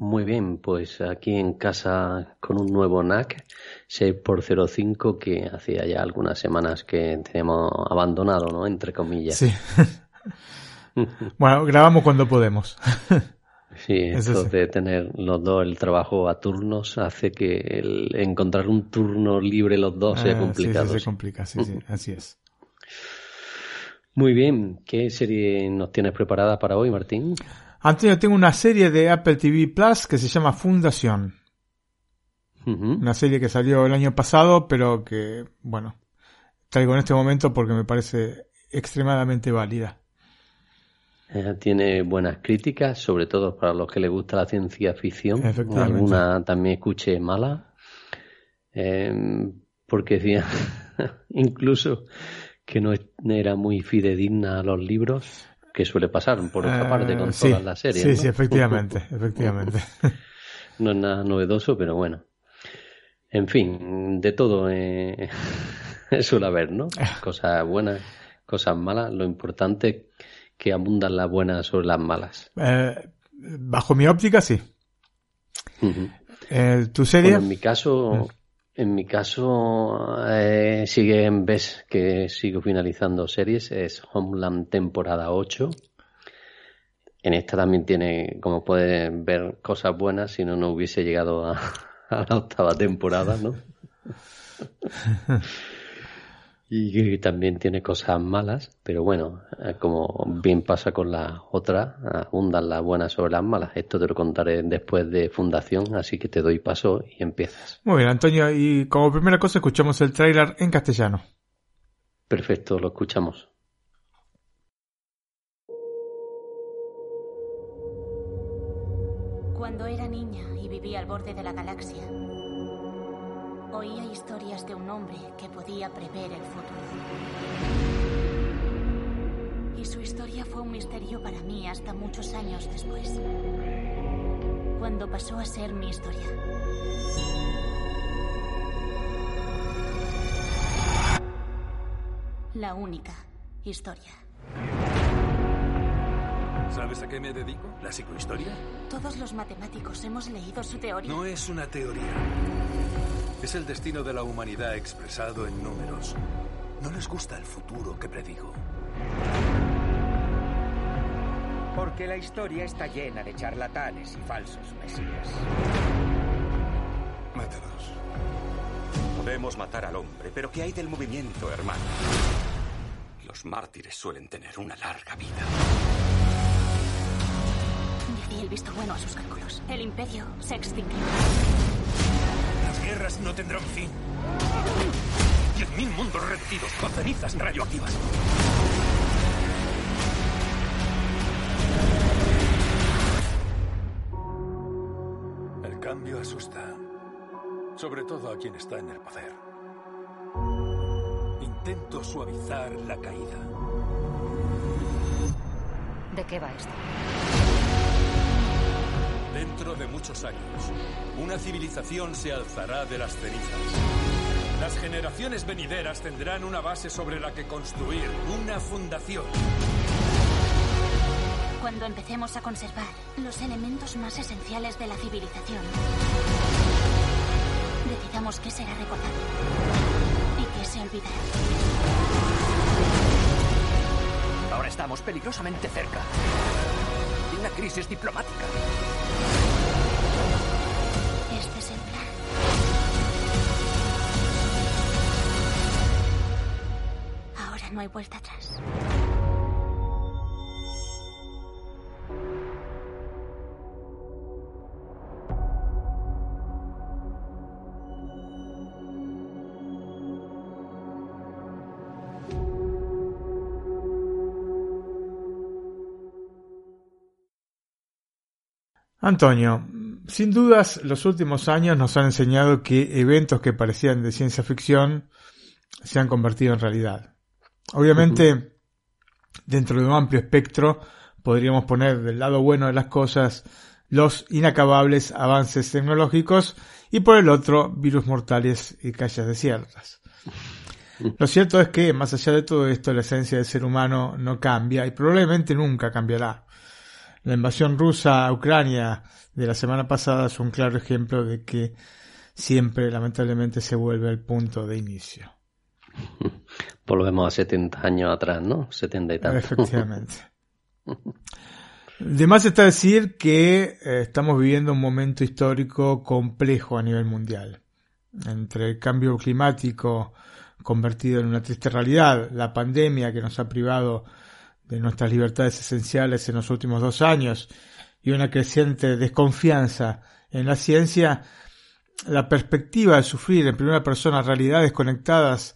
Muy bien, pues aquí en casa con un nuevo NAC 6x05 que hacía ya algunas semanas que teníamos abandonado, ¿no? Entre comillas. Sí. bueno, grabamos cuando podemos. Sí, eso de tener los dos el trabajo a turnos hace que el encontrar un turno libre los dos sea complicado. Sí, sí, se complica, sí, sí, así es. Muy bien, ¿qué serie nos tienes preparada para hoy, Martín? Antonio, tengo una serie de Apple TV Plus que se llama Fundación. Una serie que salió el año pasado, pero que, bueno, traigo en este momento porque me parece extremadamente válida. tiene buenas críticas, sobre todo para los que les gusta la ciencia ficción. Alguna también escuché mala. Em, porque decía, incluso que no era muy fidedigna a los libros, que suele pasar por otra parte con eh, todas las series. Sí, sí, efectivamente, efectivamente. no es nada novedoso, pero bueno. En fin, de todo eh, suele haber, ¿no? Cosas buenas, cosas malas. Lo importante es que abundan las buenas sobre las malas. Eh, bajo mi óptica, sí. Eh, ¿Tu serie? en mi caso, en mi caso, eh, sigue en vez que sigo finalizando series, es Homeland temporada 8. En esta también tiene, como pueden ver, cosas buenas, si no, no hubiese llegado a, a la octava temporada, ¿no? y que también tiene cosas malas, pero bueno, eh, como bien pasa con las otras, abundan las buenas sobre las malas. Esto te lo contaré después de Fundación, así que te doy paso y empiezas. Muy bien, Antonio, y como primera cosa escuchamos el tráiler en castellano. Perfecto, lo escuchamos. Cuando era niña y vivía al borde de la galaxia, Oía historias de un hombre que podía prever el futuro. Y su historia fue un misterio para mí hasta muchos años después. Cuando pasó a ser mi historia. La única historia. ¿Sabes a qué me dedico? ¿La psicohistoria? Todos los matemáticos hemos leído su teoría. No es una teoría. Es el destino de la humanidad expresado en números. No les gusta el futuro que predigo. Porque la historia está llena de charlatanes y falsos mesías. Mátalos. Podemos matar al hombre, pero ¿qué hay del movimiento, hermano? Los mártires suelen tener una larga vida. Di el visto bueno a sus cálculos. El imperio se extinguió. Las guerras no tendrán fin. Diez mil mundos reducidos con cenizas radioactivas. El cambio asusta. Sobre todo a quien está en el poder. Intento suavizar la caída. ¿De qué va esto? Dentro de muchos años, una civilización se alzará de las cenizas. Las generaciones venideras tendrán una base sobre la que construir, una fundación. Cuando empecemos a conservar los elementos más esenciales de la civilización, recordamos qué será recordado y qué se olvidará. Ahora estamos peligrosamente cerca de una crisis diplomática. Antonio, sin dudas los últimos años nos han enseñado que eventos que parecían de ciencia ficción se han convertido en realidad. Obviamente, dentro de un amplio espectro, podríamos poner del lado bueno de las cosas los inacabables avances tecnológicos y por el otro virus mortales y calles desiertas. Lo cierto es que, más allá de todo esto, la esencia del ser humano no cambia y probablemente nunca cambiará. La invasión rusa a Ucrania de la semana pasada es un claro ejemplo de que siempre, lamentablemente, se vuelve al punto de inicio. Volvemos a 70 años atrás, ¿no? 70 y tantos. Efectivamente. De más está decir que eh, estamos viviendo un momento histórico complejo a nivel mundial. Entre el cambio climático convertido en una triste realidad, la pandemia que nos ha privado de nuestras libertades esenciales en los últimos dos años y una creciente desconfianza en la ciencia, la perspectiva de sufrir en primera persona realidades conectadas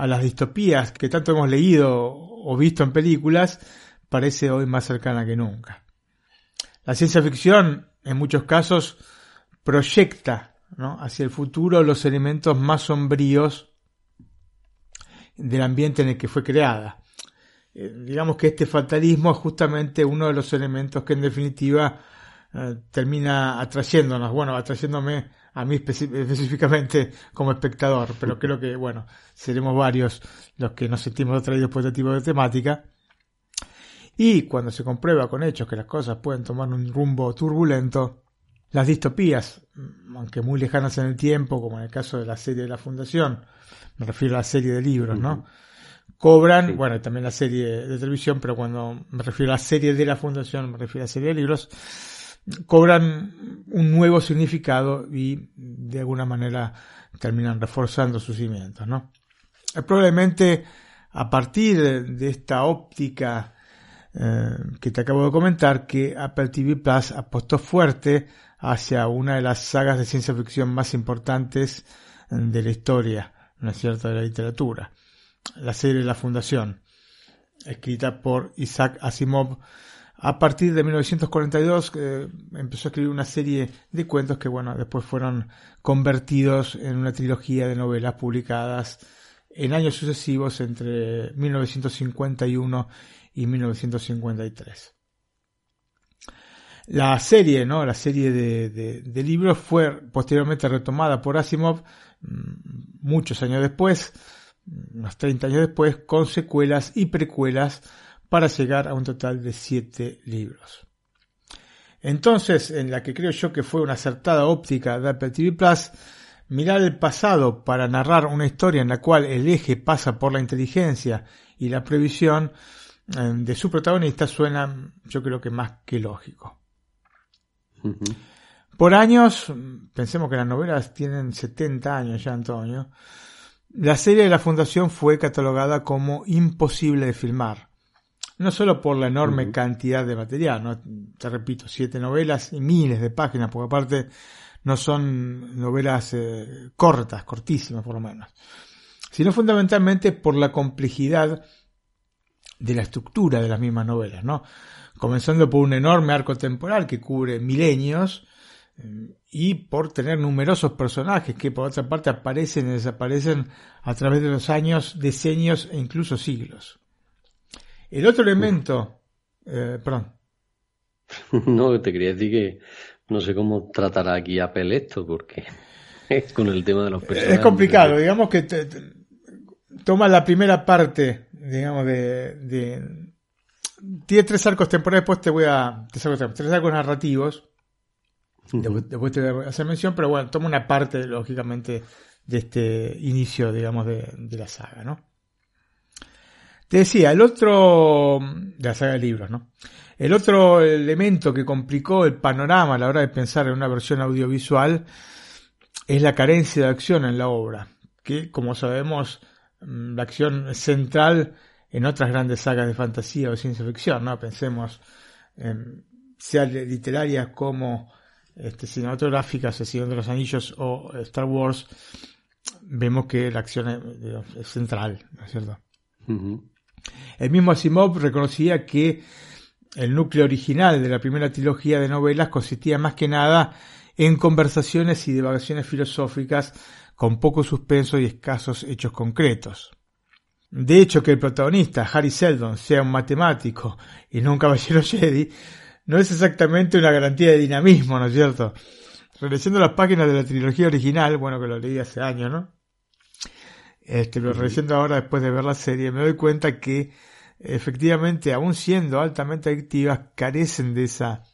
a las distopías que tanto hemos leído o visto en películas parece hoy más cercana que nunca. La ciencia ficción, en muchos casos, proyecta hacia el futuro los elementos más sombríos del ambiente en el que fue creada. Eh, digamos que este fatalismo es justamente uno de los elementos que en definitiva eh, termina atrayéndonos, bueno, atrayéndome a mí específicamente como espectador, pero creo que, bueno, seremos varios los que nos sentimos atraídos por este tipo de temática. Y cuando se comprueba con hechos que las cosas pueden tomar un rumbo turbulento, las distopías, aunque muy lejanas en el tiempo, como en el caso de la serie de la Fundación, me refiero a la serie de libros, ¿no? cobran, bueno, también la serie de televisión, pero cuando me refiero a la serie de la fundación, me refiero a la serie de libros, cobran un nuevo significado y de alguna manera terminan reforzando sus cimientos, ¿no? Probablemente a partir de esta óptica eh, que te acabo de comentar, que Apple TV Plus apostó fuerte hacia una de las sagas de ciencia ficción más importantes de la historia, ¿no es cierto?, de la literatura la serie La Fundación, escrita por Isaac Asimov. A partir de 1942 eh, empezó a escribir una serie de cuentos que, bueno, después fueron convertidos en una trilogía de novelas publicadas en años sucesivos entre 1951 y 1953. La serie, ¿no? La serie de, de libros fue posteriormente retomada por Asimov mm, muchos años después unos 30 años después, con secuelas y precuelas para llegar a un total de 7 libros. Entonces, en la que creo yo que fue una acertada óptica de Apple TV Plus, mirar el pasado para narrar una historia en la cual el eje pasa por la inteligencia y la previsión eh, de su protagonista suena, yo creo que más que lógico. Por años, pensemos que las novelas tienen 70 años ya, Antonio, la serie de la Fundación fue catalogada como imposible de filmar. No solo por la enorme cantidad de material, ¿no? te repito, siete novelas y miles de páginas, porque aparte no son novelas eh, cortas, cortísimas por lo menos, sino fundamentalmente por la complejidad de la estructura de las mismas novelas, ¿no? Comenzando por un enorme arco temporal que cubre milenios, y por tener numerosos personajes que por otra parte aparecen y desaparecen a través de los años, decenios e incluso siglos. El otro elemento, eh, perdón. No, te quería decir que no sé cómo tratará aquí Apple esto, porque con el tema de los personajes. Es complicado, digamos que toma la primera parte, digamos, de, tiene tres arcos temporales, después te voy a, tres arcos narrativos, después, te voy a hacer mención, pero bueno, toma una parte, lógicamente, de este inicio, digamos, de, de la saga, ¿no? Te decía, el otro, de la saga de libros, ¿no? El otro elemento que complicó el panorama a la hora de pensar en una versión audiovisual es la carencia de acción en la obra, que como sabemos mm, la acción es central en otras grandes sagas de fantasía o ciencia ficción, ¿no? Pensemos en sea literarias como este, cinematográficas, El Señor de los Anillos o Star Wars, vemos que la acción es, central, ¿no es cierto? El mismo Asimov reconocía que el núcleo original de la primera trilogía de novelas consistía más que nada en conversaciones y divagaciones filosóficas con poco suspenso y escasos hechos concretos. De hecho, que el protagonista, Harry Seldon, sea un matemático y no un caballero Jedi, no es exactamente una garantía de dinamismo, ¿no es cierto? Releyendo las páginas de la trilogía original, bueno, que lo leí hace años, ¿no? Este, pero releyendo ahora después de ver la serie, me doy cuenta que efectivamente, aun siendo altamente adictivas, carecen de esa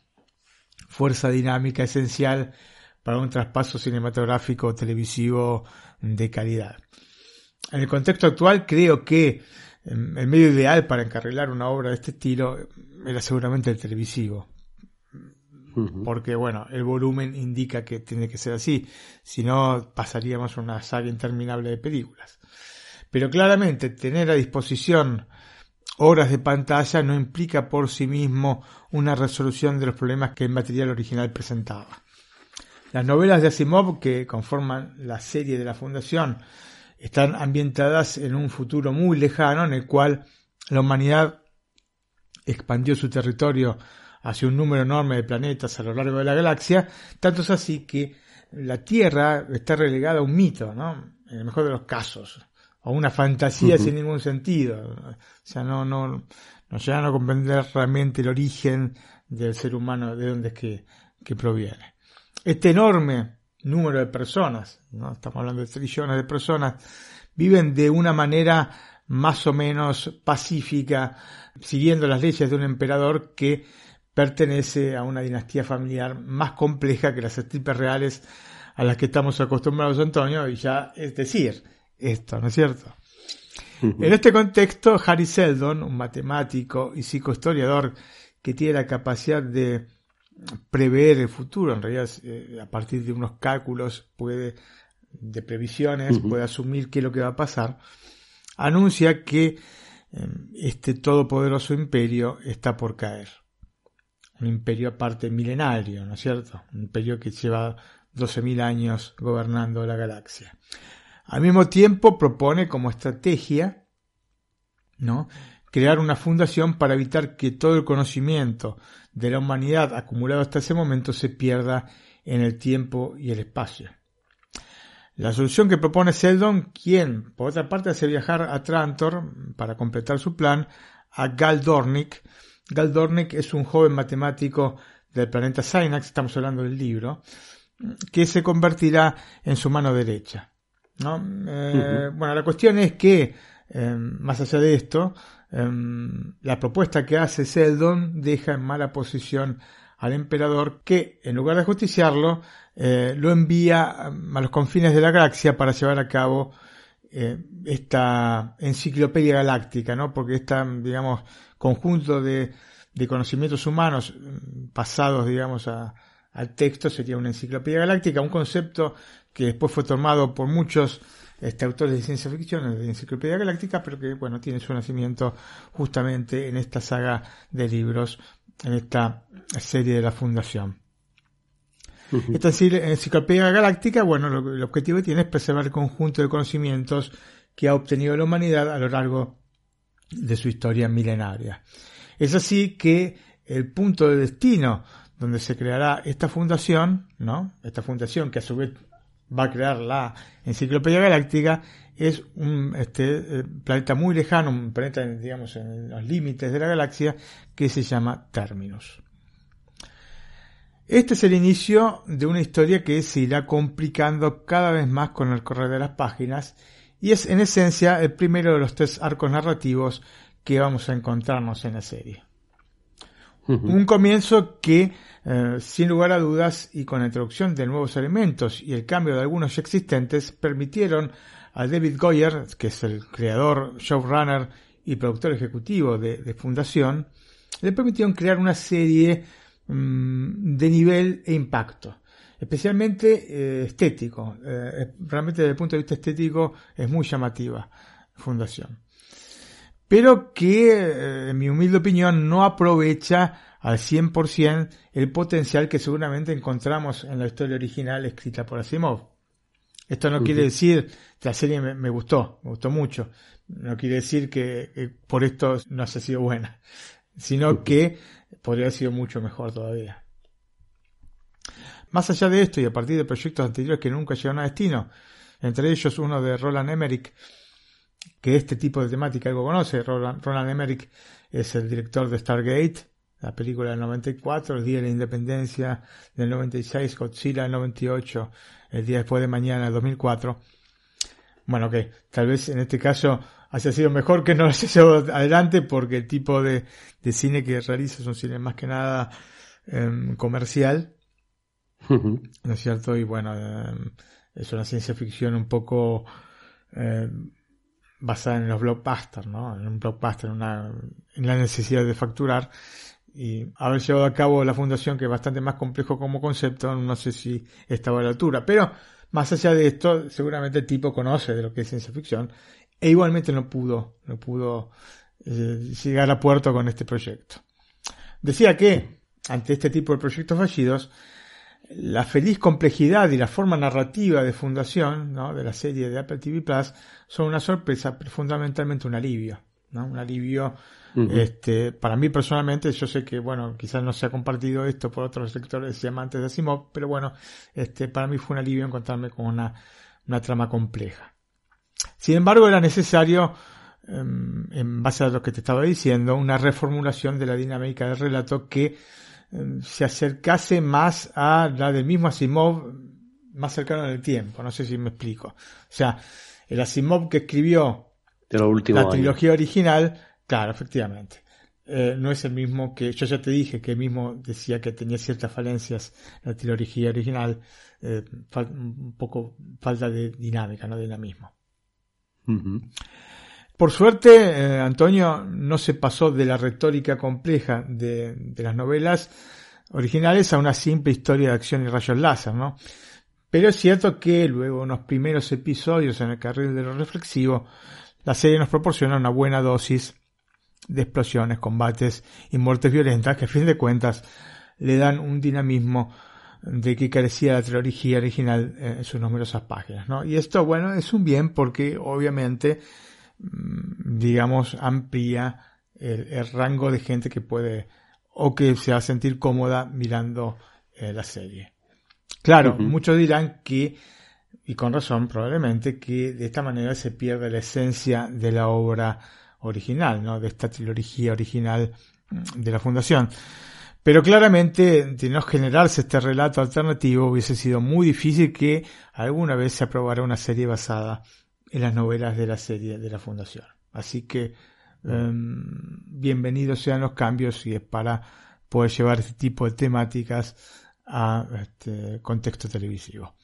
fuerza dinámica esencial para un traspaso cinematográfico o televisivo de calidad. En el contexto actual creo que em, el medio ideal para encarrilar una obra de este estilo era seguramente el televisivo. Porque, bueno, el volumen indica que tiene que ser así. Si no, pasaríamos una saga interminable de películas. Pero claramente, tener a disposición horas de pantalla no implica por sí mismo una resolución de los problemas que el material original presentaba. Las novelas de Asimov que conforman la serie de la Fundación están ambientadas en un futuro muy lejano en el cual la humanidad expandió su territorio hacia un número enorme de planetas a lo largo de la galaxia, tanto es así que la Tierra está relegada a un mito, ¿no? En el mejor de los casos o una fantasía sin ningún sentido. O sea, no, no, nos llegan a comprender realmente el origen del ser humano, de dónde es que, que proviene. Este enorme número de personas, ¿no? estamos hablando de trillones de personas, viven de una manera más o menos pacífica, siguiendo las leyes de un emperador que pertenece a una dinastía familiar más compleja que las estirpes reales a las que estamos acostumbrados, Antonio, y ya es decir, esto, ¿no es cierto? En este contexto, Harry Seldon, un matemático y psicohistoriador que tiene la capacidad de prever el futuro, en realidad eh, a partir de unos cálculos puede de previsiones, puede asumir qué es lo que va a pasar, anuncia que em, este todopoderoso imperio está por caer. Un imperio aparte milenario, ¿no es cierto? Un imperio que lleva 12.000 años gobernando la galaxia. Al mismo tiempo propone como estrategia, ¿no? crear una fundación para evitar que todo el conocimiento de la humanidad acumulado hasta ese momento se pierda en el tiempo y el espacio. La solución que propone Seldon, quien por otra parte hace viajar a Trantor para completar su plan, a Gal Dornick. Gal Dornick es un joven matemático del planeta Synax, estamos hablando del libro, que se convertirá en su mano derecha. ¿No? Eh, bueno, la cuestión es que, em, más allá de esto, em, la propuesta que hace Seldon deja en mala posición al emperador que, en lugar de justiciarlo, eh, lo envía em, a los confines de la galaxia para llevar a cabo eh, esta enciclopedia galáctica, ¿no? Porque este, digamos, conjunto de, de conocimientos humanos pasados, digamos, a, al texto sería una enciclopedia galáctica, un concepto que después fue tomado por muchos este, autores de ciencia ficción de Enciclopedia Galáctica, pero que bueno tiene su nacimiento justamente en esta saga de libros, en esta serie de la Fundación. Esta Enciclopedia Galáctica, bueno, el objetivo que tiene es preservar el conjunto de conocimientos que ha obtenido la humanidad a lo largo de su historia milenaria. Es así que el punto de destino donde se creará esta fundación, ¿no? Esta fundación que a su vez va a crear la Enciclopedia Galáctica, es un este, eh, planeta muy lejano, un planeta, digamos, en los límites de la galaxia, que se llama Terminus. Este es el inicio de una historia que se irá complicando cada vez más con el correr de las páginas y es en esencia el primero de los tres arcos narrativos que vamos a encontrarnos en la serie. Un comienzo que, eh, sin lugar a dudas, y con la introducción de nuevos elementos y el cambio de algunos ya existentes, permitieron a David Goyer, que es el creador, showrunner y productor ejecutivo de, Fundación, le permitieron crear una serie mm, de nivel e impacto, especialmente eh, estético. Eh, realmente desde el punto de vista estético es muy llamativa Fundación pero que, eh, en mi humilde opinión, no aprovecha al 100% el potencial que seguramente encontramos en la historia original escrita por Asimov. Esto no quiere decir que la serie me, gustó, me gustó mucho. No quiere decir que, por esto no haya sido buena, sino que podría haber sido mucho mejor todavía. Más allá de esto y a partir de proyectos anteriores que nunca llegaron a destino, entre ellos uno de Roland Emmerich, que este tipo de temática algo conoce. Roland, Emmerich es el director de Stargate, la película del 94, el Día de la Independencia del 96, Godzilla del 98, el día después de mañana del 2004. Bueno, que tal vez en este caso haya sido mejor que no lo haya llevado adelante porque el tipo de, cine que realiza es un cine más que nada em, comercial. ¿No es cierto? Y bueno, em, es una ciencia ficción un poco em, basada en los blockbusters, ¿no? En un blockbuster, en, una, en la necesidad de facturar. Y haber llevado a cabo la fundación, que es bastante más complejo como concepto, no sé si estaba a la altura. Pero, más allá de esto, seguramente el tipo conoce de lo que es ciencia ficción. E igualmente no pudo, no pudo eh, llegar a puerto con este proyecto. Decía que, ante este tipo de proyectos fallidos, la feliz complejidad y la forma narrativa de fundación ¿no? de la serie de Apple TV Plus son una sorpresa, pero fundamentalmente un alivio. ¿no? Un alivio este, para mí personalmente, yo sé que, bueno, quizás no se ha compartido esto por otros sectores y amantes de Asimov, pero bueno, este, para mí fue un alivio encontrarme con una, una trama compleja. Sin embargo, era necesario, em, en base a lo que te estaba diciendo, una reformulación de la dinámica del relato que se acercase más a la del mismo Asimov, más cercano en el tiempo. No sé si me explico. O sea, el Asimov que escribió la trilogía original, claro, efectivamente. Eh, no es el mismo que yo ya te dije que el mismo decía que tenía ciertas falencias la trilogía original, eh, un poco falta de dinámica, no de dinamismo. Por suerte, eh, Antonio no se pasó de la retórica compleja de, las novelas originales a una simple historia de acción y rayos láser, ¿no? Pero es cierto que luego, unos primeros episodios en el carril de lo reflexivo, la serie nos proporciona una buena dosis de explosiones, combates y muertes violentas que a fin de cuentas le dan un dinamismo de que carecía la trilogía original en sus numerosas páginas, ¿no? Y esto, bueno, es un bien porque obviamente digamos, amplía el, rango de gente que puede o que se va a sentir cómoda mirando eh, la serie. Claro, muchos dirán que, y con razón probablemente, que de esta manera se pierde la esencia de la obra original, ¿no? de esta trilogía original mm, de la Fundación. Pero claramente, de no generarse este relato alternativo, hubiese sido muy difícil que alguna vez se aprobara una serie basada en las novelas de la serie de la Fundación. Así que em, bienvenidos sean los cambios y es para poder llevar este tipo de temáticas a este contexto televisivo.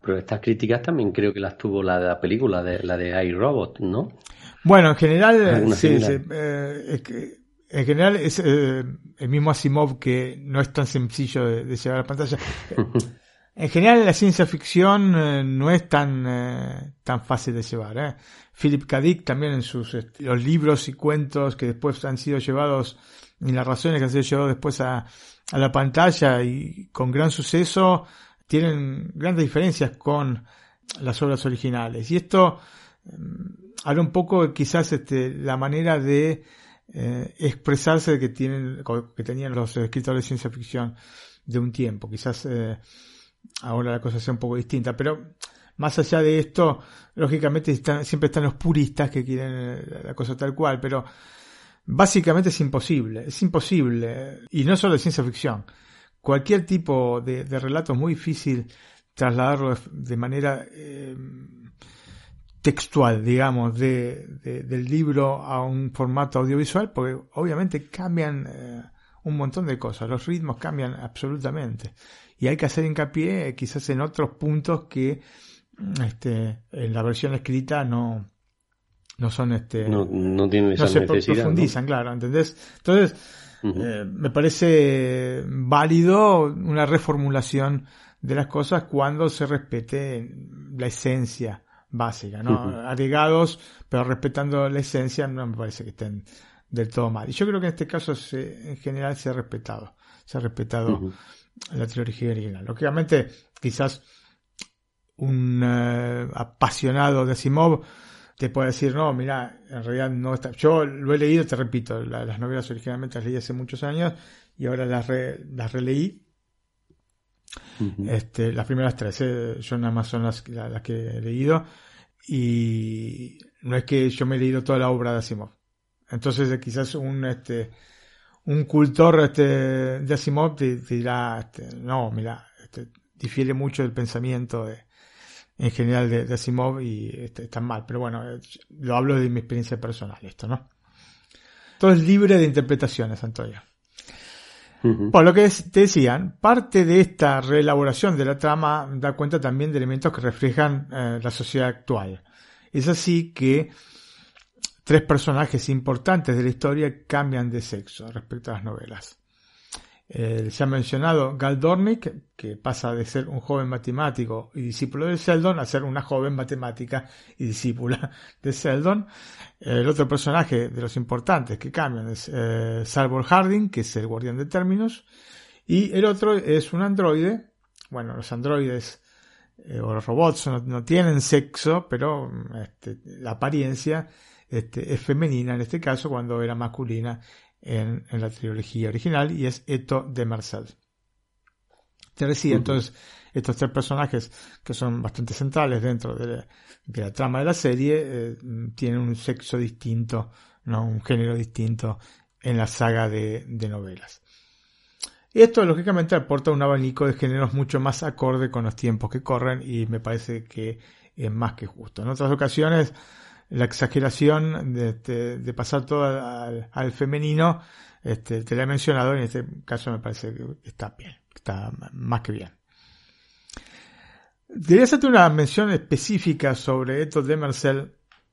Pero estas críticas también creo que las tuvo la de la película, de, la de iRobot, ¿no? Bueno, en general, sí, eh, es que, en general es eh, el mismo Asimov que no es tan sencillo de, de llevar a la pantalla. En general la ciencia ficción eh, no es tan, eh, tan fácil de llevar. ¿eh? Philip K. Dick también en sus este, los libros y cuentos que después han sido llevados y razones que han sido llevados después a, a la pantalla y con gran suceso tienen grandes diferencias con las obras originales. Y esto mm, habla un poco quizás este, la manera de eh, expresarse que tienen que tenían los escritores de ciencia ficción de un tiempo. Quizás eh, ahora la cosa sea un poco distinta, pero más allá de esto, lógicamente siempre están los puristas que quieren eh, la cosa tal cual, pero básicamente es imposible, es imposible, y no solo de ciencia ficción, cualquier tipo de, relato es muy difícil trasladarlo de manera eh, textual, digamos, de, del libro a un formato audiovisual, porque obviamente cambian eh, un montón de cosas, los ritmos cambian absolutamente. Y hay que hacer hincapié eh, quizás en otros puntos que mm, este, en la versión escrita no, no son este no, no tienen esa no se necesidad, profundizan claro ¿entendés? entonces eh, me parece válido una reformulación de las cosas cuando se respete la esencia básica no agregados pero respetando la esencia no me parece que estén del todo mal. Y yo creo que en este caso se, en general se ha respetado se ha respetado la trilogía original lógicamente quizás un eh, apasionado de Simov te puede decir, no, mira, en realidad no está. Yo lo he leído, te repito, las novelas originalmente las leí hace muchos años y ahora las, las releí. este, las primeras tres, eh, yo nada más son las, las, que he leído y no es que yo me he leído toda la obra de Asimov. Entonces eh, quizás un, este, un cultor este, de Asimov te, dirá, este, no, mira, este, difiere mucho del pensamiento de, en general de, Asimov y este, están mal. Pero bueno, lo hablo de mi experiencia personal, esto, ¿no? Todo es libre de interpretaciones, Antonio. Por lo que te decían, parte de esta reelaboración de la trama da cuenta también de elementos que reflejan eh, la sociedad actual. Es así que tres personajes importantes de la historia cambian de sexo respecto a las novelas. Se ha mencionado Gal Dornick, que pasa de ser un joven matemático y discípulo de Sheldon a ser una joven matemática y discípula de Sheldon. El otro personaje de los importantes que cambian es eh, Salvor Harding, que es el guardián de términos. Y el otro es un androide. Bueno, los androides eh, o los robots no, tienen sexo, pero este, la apariencia este, es femenina en este caso cuando era masculina en, la trilogía original y es Eto de Marcel. Te decía, entonces, estos tres personajes que son bastante centrales dentro de la, trama de la serie eh, tienen un sexo distinto, ¿no? un género distinto en la saga de, novelas. Y esto lógicamente aporta un abanico de géneros mucho más acorde con los tiempos que corren y me parece que es más que justo. En otras ocasiones la exageración de, de, pasar todo al, femenino, este, te la he mencionado, en este caso me parece que está bien, está más que bien. Debería hacerte una mención específica sobre esto de Marcel.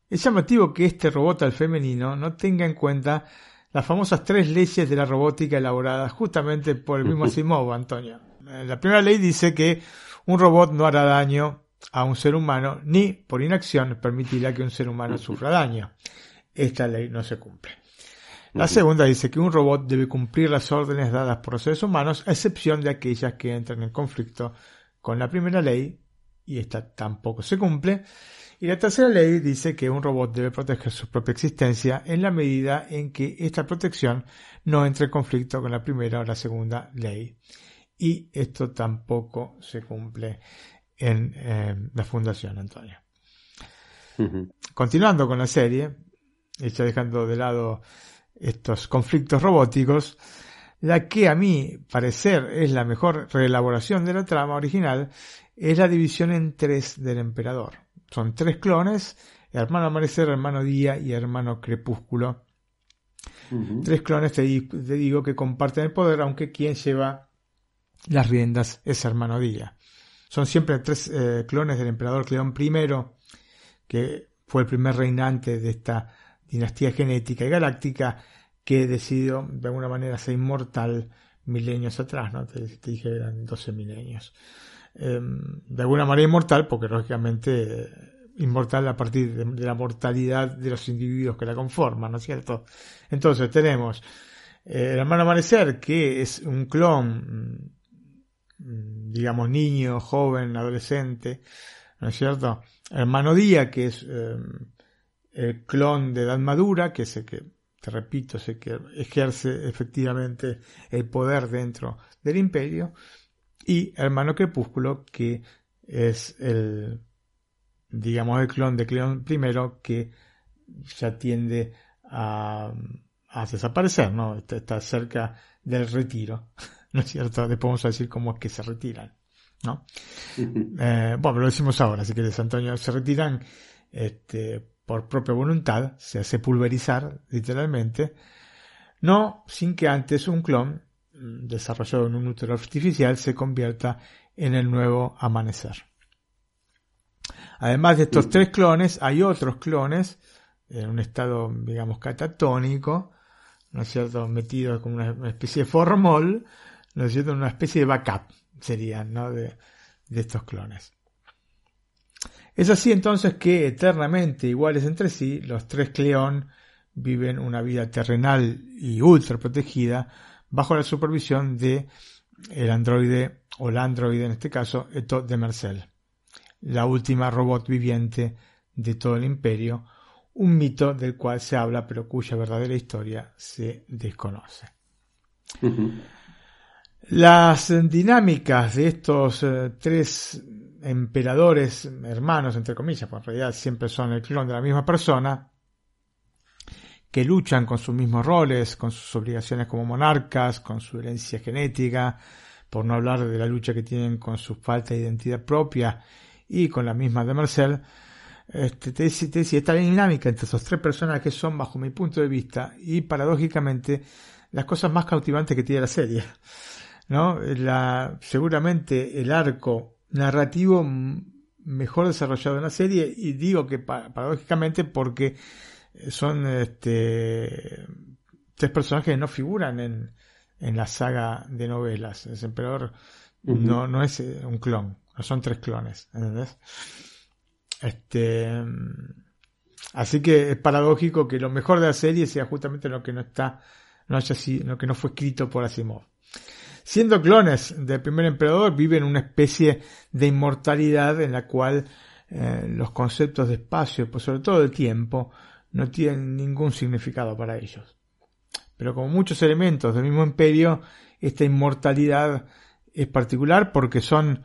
Es llamativo que este robot al femenino no tenga en cuenta las famosas tres leyes de la robótica elaboradas justamente por el mismo Asimov, Antonio. La primera ley dice que un robot no hará daño a un ser humano ni por inacción permitirá que un ser humano sufra daño. Esta ley no se cumple. La segunda dice que un robot debe cumplir las órdenes dadas por los seres humanos, a excepción de aquellas que entran en conflicto con la primera ley, y esta tampoco se cumple. Y la tercera ley dice que un robot debe proteger su propia existencia en la medida en que esta protección no entre en conflicto con la primera o la segunda ley. Y esto tampoco se cumple en la Fundación Antonio. Continuando con la serie, y ya dejando de lado estos conflictos robóticos, la que a mi parecer es la mejor reelaboración de la trama original es la división en tres del emperador. Son tres clones, hermano amanecer, hermano día y hermano crepúsculo. Tres clones, te, digo, que comparten el poder, aunque quien lleva las riendas es hermano día. Son siempre tres eh, clones del emperador Cleón I, que fue el primer reinante de esta dinastía genética y galáctica que decidió de alguna manera ser inmortal milenios atrás, ¿no? Te, dije que eran 12 milenios. Em, de alguna manera inmortal, porque lógicamente inmortal a partir de, la mortalidad de los individuos que la conforman, ¿no es cierto? Entonces tenemos eh, el hermano amanecer, que es un clon digamos, niño, joven, adolescente, ¿no es cierto? Hermano Día, que es em, el clon de edad madura, que es el que, te repito, es el que ejerce efectivamente el poder dentro del imperio, y Hermano Crepúsculo, que es el, digamos, el clon de Cleón I, que ya tiende a, a desaparecer, ¿no? está cerca del retiro. ¿no es cierto? Después vamos a decir cómo es que se retiran, ¿no? Eh, bueno, lo decimos ahora, si quieres, Antonio, se retiran este, por propia voluntad, se hace pulverizar literalmente, no sin que antes un clon mm, desarrollado en un útero artificial se convierta en el nuevo amanecer. Además de estos tres clones, hay otros clones en un estado, digamos, catatónico, ¿no es cierto?, metidos como una especie de formol, una especie de backup serían, ¿no?, de, estos clones. Es así entonces que eternamente iguales entre sí, los tres Cleón viven una vida terrenal y ultra protegida bajo la supervisión de el androide o la androide en este caso Eto de Mercel, la última robot viviente de todo el imperio, un mito del cual se habla pero cuya verdadera historia se desconoce. Las dinámicas de estos eh, tres emperadores hermanos, entre comillas, porque en realidad siempre son el clon de la misma persona, que luchan con sus mismos roles, con sus obligaciones como monarcas, con su herencia genética, por no hablar de la lucha que tienen con su falta de identidad propia y con la misma de Marcel, este, te, decía, esta dinámica entre esos tres personas que son, bajo mi punto de vista, y paradójicamente, las cosas más cautivantes que tiene la serie. ¿No? La, seguramente el arco narrativo mejor desarrollado en la serie, y digo que paradójicamente porque son este, tres personajes que no figuran en, en la saga de novelas. El emperador no, no es eh, un clon, no son tres clones, ¿entendés? Este, así que es paradójico que lo mejor de la serie sea justamente lo que no está, no haya lo que no fue escrito por Asimov. Siendo clones del primer emperador, viven una especie de inmortalidad en la cual eh, los conceptos de espacio, pues sobre todo de tiempo, no tienen ningún significado para ellos. Pero como muchos elementos del mismo imperio, esta inmortalidad es particular porque son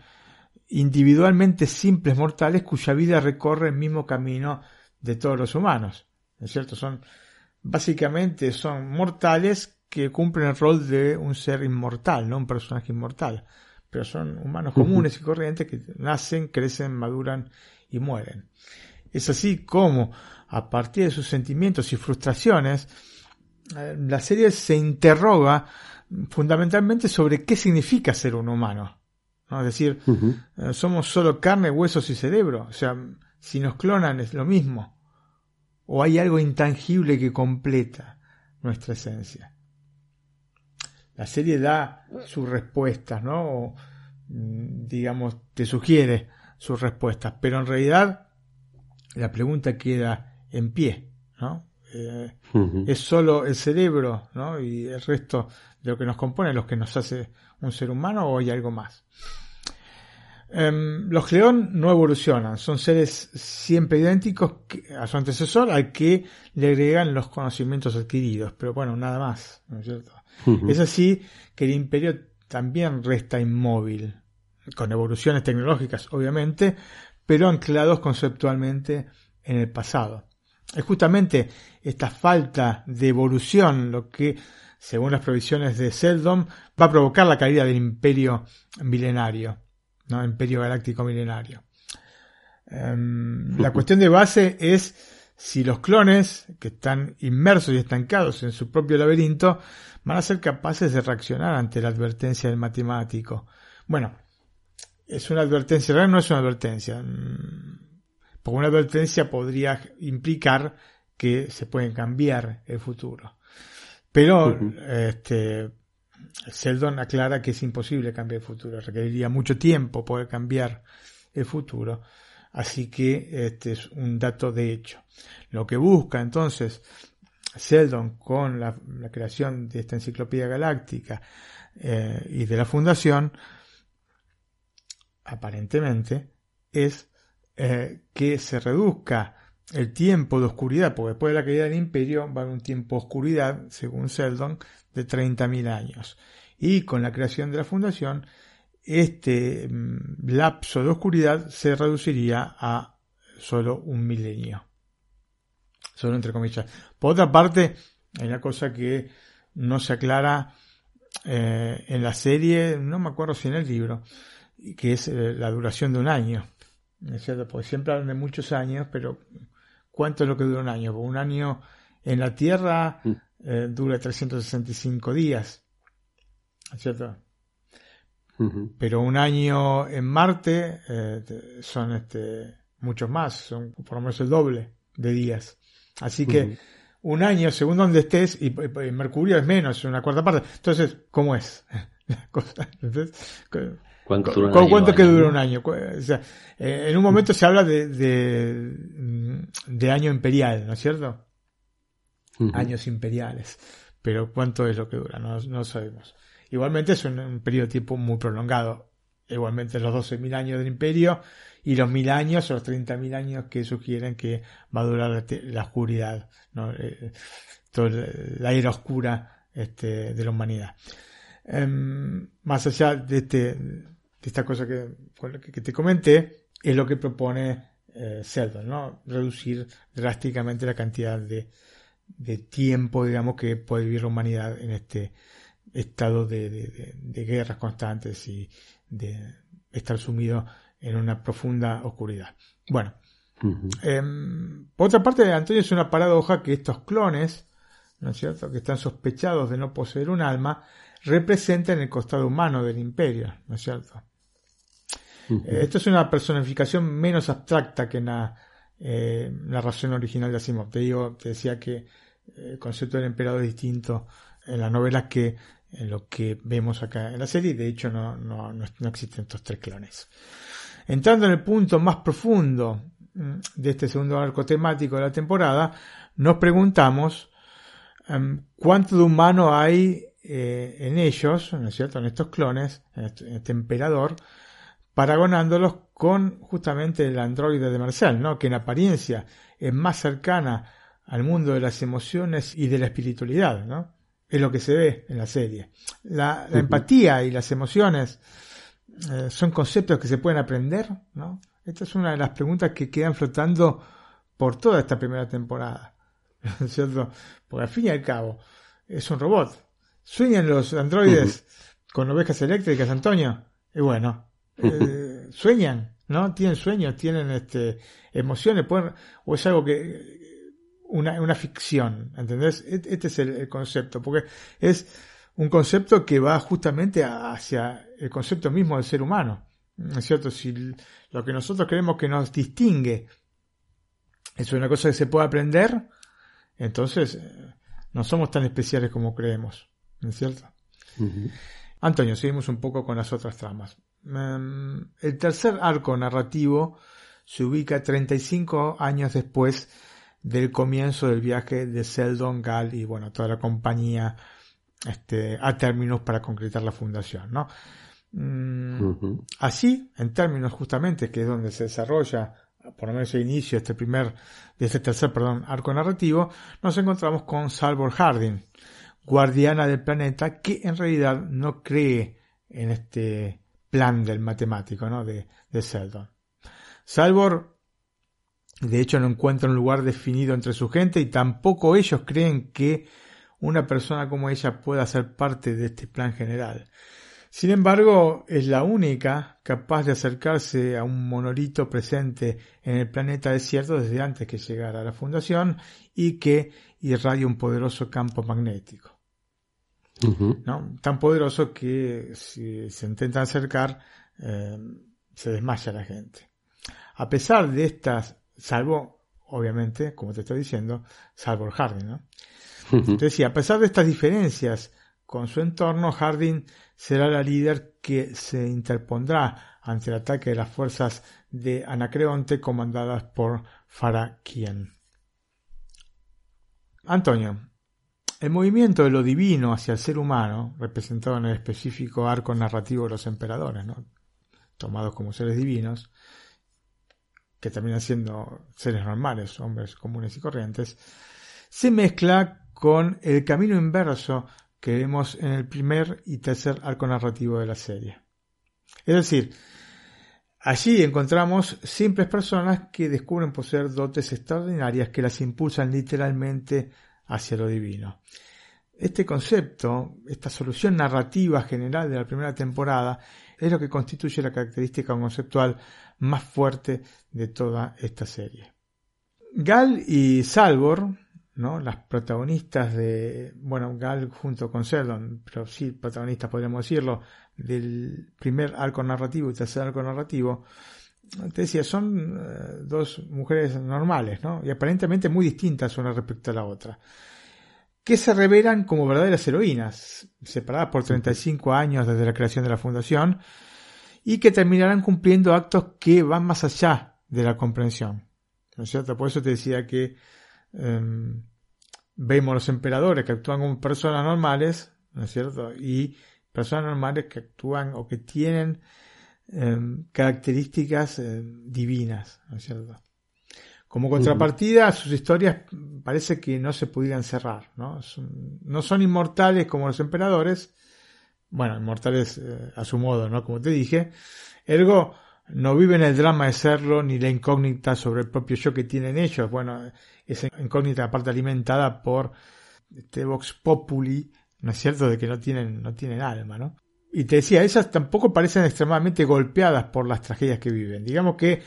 individualmente simples mortales cuya vida recorre el mismo camino de todos los humanos. ¿No es cierto? Son, básicamente son mortales que cumplen el rol de un ser inmortal, no un personaje inmortal, pero son humanos comunes y corrientes que nacen, crecen, maduran y mueren. Es así como, a partir de sus sentimientos y frustraciones, eh, la serie se interroga fundamentalmente sobre qué significa ser un humano. ¿no? Es decir, eh, somos solo carne, huesos y cerebro. O sea, si nos clonan es lo mismo. O hay algo intangible que completa nuestra esencia la serie da sus respuestas, ¿no? O, mm, digamos, te sugiere sus respuestas, pero en realidad la pregunta queda en pie, ¿no? Eh, es solo el cerebro, ¿no? Y el resto de lo que nos compone, lo que nos hace un ser humano o hay algo más. Em, los Cleón no evolucionan, son seres siempre idénticos a su antecesor al que le agregan los conocimientos adquiridos, pero bueno, nada más, ¿no es cierto? Es así que el imperio también resta inmóvil, con evoluciones tecnológicas obviamente, pero anclados conceptualmente en el pasado. Es justamente esta falta de evolución lo que, según las previsiones de Seldon, va a provocar la caída del imperio milenario, ¿no? imperio galáctico milenario. Em, la cuestión de base es si los clones, que están inmersos y estancados en su propio laberinto, van a ser capaces de reaccionar ante la advertencia del matemático. Bueno, es una advertencia, realmente no es una advertencia, mm, porque una advertencia podría implicar que se puede cambiar el futuro. Pero este, Seldon aclara que es imposible cambiar el futuro, requeriría mucho tiempo poder cambiar el futuro. Así que este es un dato de hecho. Lo que busca entonces Sheldon con la, creación de esta enciclopedia galáctica eh, y de la fundación, aparentemente, es eh, que se reduzca el tiempo de oscuridad, porque después de la caída del imperio va a haber un tiempo de oscuridad, según Sheldon, de 30.000 años. Y con la creación de la fundación, este mm, lapso de oscuridad se reduciría a solo un milenio solo entre comillas. Por otra parte, hay una cosa que no se aclara eh, en la serie, no me acuerdo si en el libro, que es eh, la duración de un año. es cierto? Porque siempre hablan de muchos años, pero ¿cuánto es lo que dura un año? un año en la Tierra mm. eh, dura 365 días, ¿es cierto? Pero un año en Marte son este, muchos más, son por lo menos el doble de días. Así que un año, según donde estés, y, Mercurio es menos, una cuarta parte. Entonces, ¿cómo es? ¿Cuánto, ¿Cuánto que dura un año? Eh, en un momento se habla de, de, año imperial, ¿no es cierto? Años imperiales. Pero ¿cuánto es lo que dura? No, no sabemos. Igualmente es un, periodo de tiempo muy prolongado. Igualmente los 12.000 años del imperio y los 1.000 años o los 30.000 años que sugieren que va a durar la, oscuridad, ¿no? Toda la era oscura este, de la humanidad. Em, más allá de, este, de esta cosa que, que te comenté, es lo que propone eh, ¿no? Reducir drásticamente la cantidad de, de, tiempo, digamos, que puede vivir la humanidad en este estado de, de guerras constantes y de estar sumido en una profunda oscuridad. Bueno, em, por otra parte, Antonio es una paradoja que estos clones, ¿no es cierto?, que están sospechados de no poseer un alma, representan el costado humano del imperio, ¿no es cierto? esto es una personificación menos abstracta que en la, eh, razón original de Asimov. Te digo, te decía que eh, el concepto del emperador es distinto en las novelas que lo que vemos acá en la serie. De hecho, no, no, no existen estos tres clones. Entrando en el punto más profundo mm, de este segundo arco temático de la temporada, nos preguntamos em, cuánto de humano hay eh, en ellos, ¿no es cierto?, en estos clones, en este, este, emperador, paragonándolos con justamente el androide de Marcel, ¿no? que en apariencia es más cercana al mundo de las emociones y de la espiritualidad, ¿no? Es lo que se ve en la serie. La, la empatía y las emociones eh, son conceptos que se pueden aprender, ¿no? Esta es una de las preguntas que quedan flotando por toda esta primera temporada, cierto? Porque al fin y al cabo es un robot. ¿Sueñan los androides con ovejas eléctricas, Antonio? Y bueno, eh, sueñan, ¿no? Tienen sueños, tienen este, emociones, pueden, o es algo que, una, una ficción, ¿entendés? E-, este es el concepto, porque es un concepto que va justamente hacia el concepto mismo del ser humano. es cierto? Si lo que nosotros creemos que nos distingue es una cosa que se puede aprender, entonces eh, no somos tan especiales como creemos. ¿No es cierto? Antonio, seguimos un poco con las otras tramas. Em, el tercer arco narrativo se ubica 35 años después del comienzo del viaje de Seldon, Gal y bueno, toda la compañía este, a términos para concretar la fundación, ¿no? Mm, así, en términos justamente, que es donde se desarrolla, por lo menos el inicio de este primer, de este tercer, perdón, arco narrativo, nos encontramos con Salvor Harding, guardiana del planeta, que en realidad no cree en este plan del matemático, ¿no? De, de Seldon. Salvor, de hecho, no encuentra un lugar definido entre su gente y tampoco ellos creen que una persona como ella pueda ser parte de este plan general. Sin embargo, es la única capaz de acercarse a un monolito presente en el planeta desierto desde antes que llegara a la fundación y que irradia un poderoso campo magnético. ¿no? Tan poderoso que si se intenta acercar eh, se desmaya la gente. A pesar de estas, salvo, obviamente, como te estoy diciendo, salvo el Harding, ¿no? Entonces, a pesar de estas diferencias con su entorno, Harding será la líder que se interpondrá ante el ataque de las fuerzas de Anacreonte comandadas por Farakien. Antonio, el movimiento de lo divino hacia el ser humano, representado en el específico arco narrativo de los emperadores, ¿no? tomados como seres divinos, que terminan siendo seres normales, hombres comunes y corrientes, se mezcla con el camino inverso que vemos en el primer y tercer arco narrativo de la serie. Es decir, allí encontramos simples personas que descubren poseer dotes extraordinarias que las impulsan literalmente hacia lo divino. Este concepto, esta solución narrativa general de la primera temporada, es lo que constituye la característica conceptual más fuerte de toda esta serie. Gal y Salvor, ¿no? las protagonistas de, bueno, Gal junto con Sheldon, pero sí protagonistas podríamos decirlo, del primer arco narrativo y tercer arco narrativo, te decía, son eh, dos mujeres normales, ¿no? Y aparentemente muy distintas una respecto a la otra. Que se revelan como verdaderas heroínas, separadas por 35 años desde la creación de la fundación, y que terminarán cumpliendo actos que van más allá de la comprensión. ¿No es cierto? Por eso te decía que em, vemos los emperadores que actúan como personas normales, ¿no es cierto? Y personas normales que actúan o que tienen Em, características em, divinas, ¿no es cierto? Como contrapartida, sus historias parece que no se pudieran cerrar, ¿no? no son inmortales como los emperadores, bueno, inmortales eh, a su modo, ¿no? Como te dije, ergo no viven el drama de serlo ni la incógnita sobre el propio yo que tienen ellos, bueno, esa incógnita aparte alimentada por este Vox Populi, ¿no es cierto?, de que no tienen, no tienen alma, ¿no? Y te decía, esas tampoco parecen extremadamente golpeadas por las tragedias que viven. Digamos que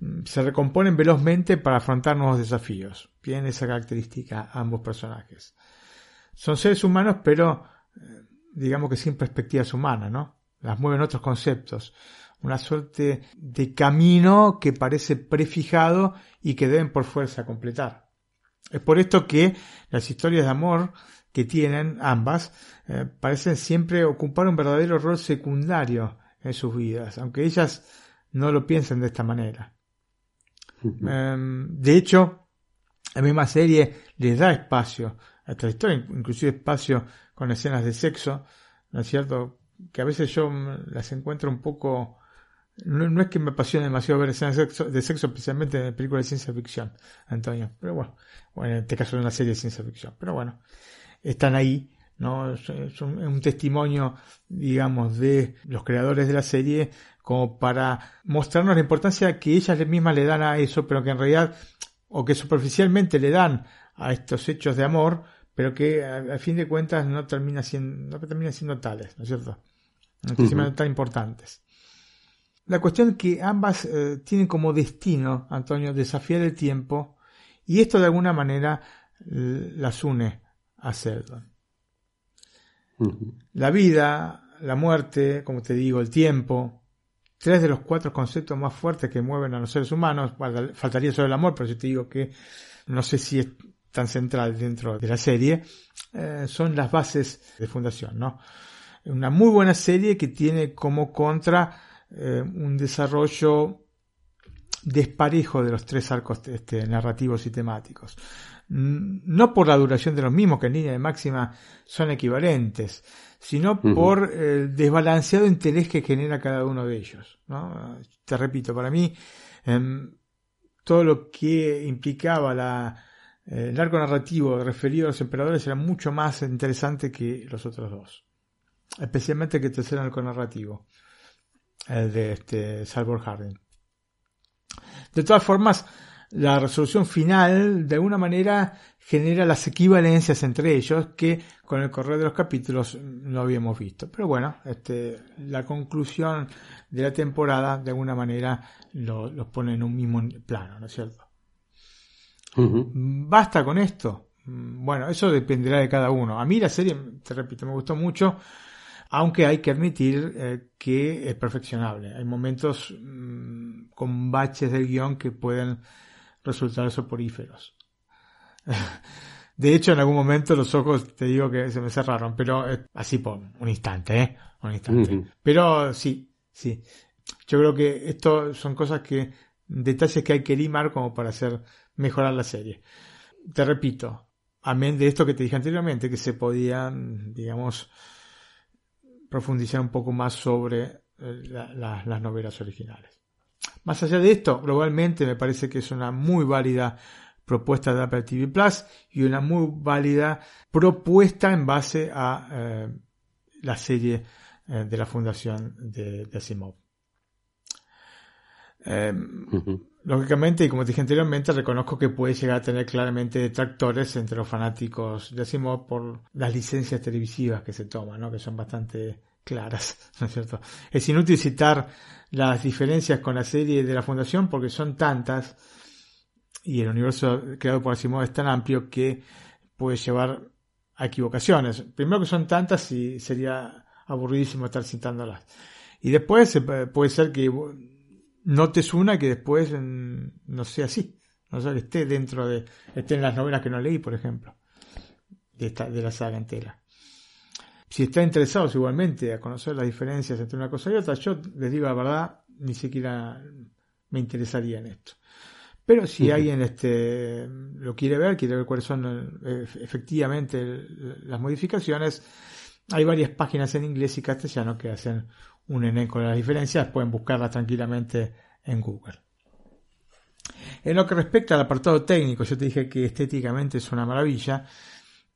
mm, se recomponen velozmente para afrontar nuevos desafíos. Tienen esa característica ambos personajes. Son seres humanos, pero eh, digamos que sin perspectivas humanas, ¿no? Las mueven otros conceptos. Una suerte de camino que parece prefijado y que deben por fuerza completar. Es por esto que las historias de amor que tienen ambas eh, parecen siempre ocupar un verdadero rol secundario en sus vidas, aunque ellas no lo piensen de esta manera. Em, de hecho, la misma serie les da espacio a esta historia, inclusive espacio con escenas de sexo, ¿no es cierto? Que a veces yo las encuentro un poco... No, es que me apasione demasiado ver escenas de sexo, de sexo, especialmente en películas de ciencia ficción, Antonio. Pero bueno, bueno, en este caso es una serie de ciencia ficción. Pero bueno, están ahí, ¿no? Es un, testimonio, digamos, de los creadores de la serie como para mostrarnos la importancia que ellas mismas le dan a eso, pero que en realidad, o que superficialmente le dan a estos hechos de amor, pero que a, fin de cuentas no termina siendo, no termina siendo tales, ¿no es cierto? No terminan tan importantes. La cuestión es que ambas eh, tienen como destino, Antonio, desafiar el tiempo, y esto de alguna manera las une a La vida, la muerte, como te digo, el tiempo, tres de los cuatro conceptos más fuertes que mueven a los seres humanos, faltaría solo el amor, pero si te digo que no sé si es tan central dentro de la serie, eh, son las bases de fundación, ¿no? Una muy buena serie que tiene como contra eh, un desarrollo desparejo de los tres arcos este, narrativos y temáticos. Mm, no por la duración de los mismos, que en línea de máxima son equivalentes, sino por el desbalanceado interés que genera cada uno de ellos. ¿no? Te repito, para mí, em, todo lo que implicaba la, el arco narrativo referido a los emperadores era mucho más interesante que los otros dos. Especialmente que el tercer arco narrativo, el de este Salvor Harding. De todas formas, la resolución final de alguna manera genera las equivalencias entre ellos que con el correr de los capítulos no habíamos visto. Pero bueno, este, la conclusión de la temporada de alguna manera los pone en un mismo plano, ¿no es cierto? ¿Basta con esto? Bueno, eso dependerá de cada uno. A mí la serie, te repito, me gustó mucho, aunque hay que admitir eh, que es perfeccionable. Hay momentos mm, con baches del guion que pueden resultar soporíferos. De hecho, en algún momento los ojos, te digo que se me cerraron, pero así por un instante, ¿eh? Un instante. Pero sí, sí. Yo creo que esto son cosas que, detalles que hay que limar como para hacer mejorar la serie. Te repito, amén de esto que te dije anteriormente, que se podían, digamos, profundizar un poco más sobre eh, las novelas originales. Más allá de esto, globalmente me parece que es una muy válida propuesta de Apple TV Plus y una muy válida propuesta en base a eh, la serie eh, de la fundación de, Asimov. Em, lógicamente, y como dije anteriormente, reconozco que puede llegar a tener claramente detractores entre los fanáticos de Asimov por las licencias televisivas que se toman, ¿no? que son bastante claras, ¿no es cierto? Es inútil citar las diferencias con la serie de la Fundación porque son tantas y el universo creado por Asimov es tan amplio que puede llevar a equivocaciones. Primero que son tantas y sería aburridísimo estar citándolas. Y después puede ser que notes una que después no sea así. No sea que esté dentro de, esté en las novelas que no leí, por ejemplo, de, esta, de la saga entera. Si están interesados igualmente a conocer las diferencias entre una cosa y otra, yo les digo la verdad, ni siquiera me interesaría en esto. Pero si alguien este, lo quiere ver, quiere ver cuáles son eh, efectivamente las modificaciones, hay varias páginas en inglés y castellano que hacen un elenco de las diferencias, pueden buscarlas tranquilamente en Google. En lo que respecta al apartado técnico, yo te dije que estéticamente es una maravilla,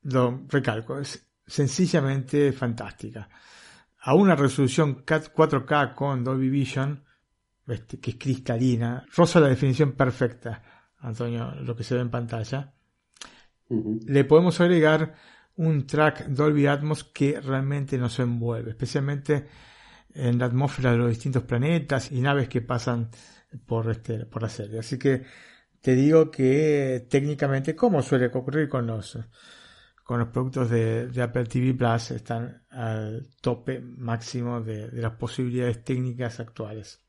lo recalco, es sencillamente fantástica. A una resolución 4K con Dolby Vision, este, que es cristalina, rosa la definición perfecta, Antonio, lo que se ve en pantalla. Le podemos agregar un track Dolby Atmos que realmente nos envuelve, especialmente en la atmósfera de los distintos planetas y naves que pasan por, este, por la serie. Así que te digo que técnicamente, como suele ocurrir con los, con los productos de, Apple TV Plus, están al tope máximo de, las posibilidades técnicas actuales.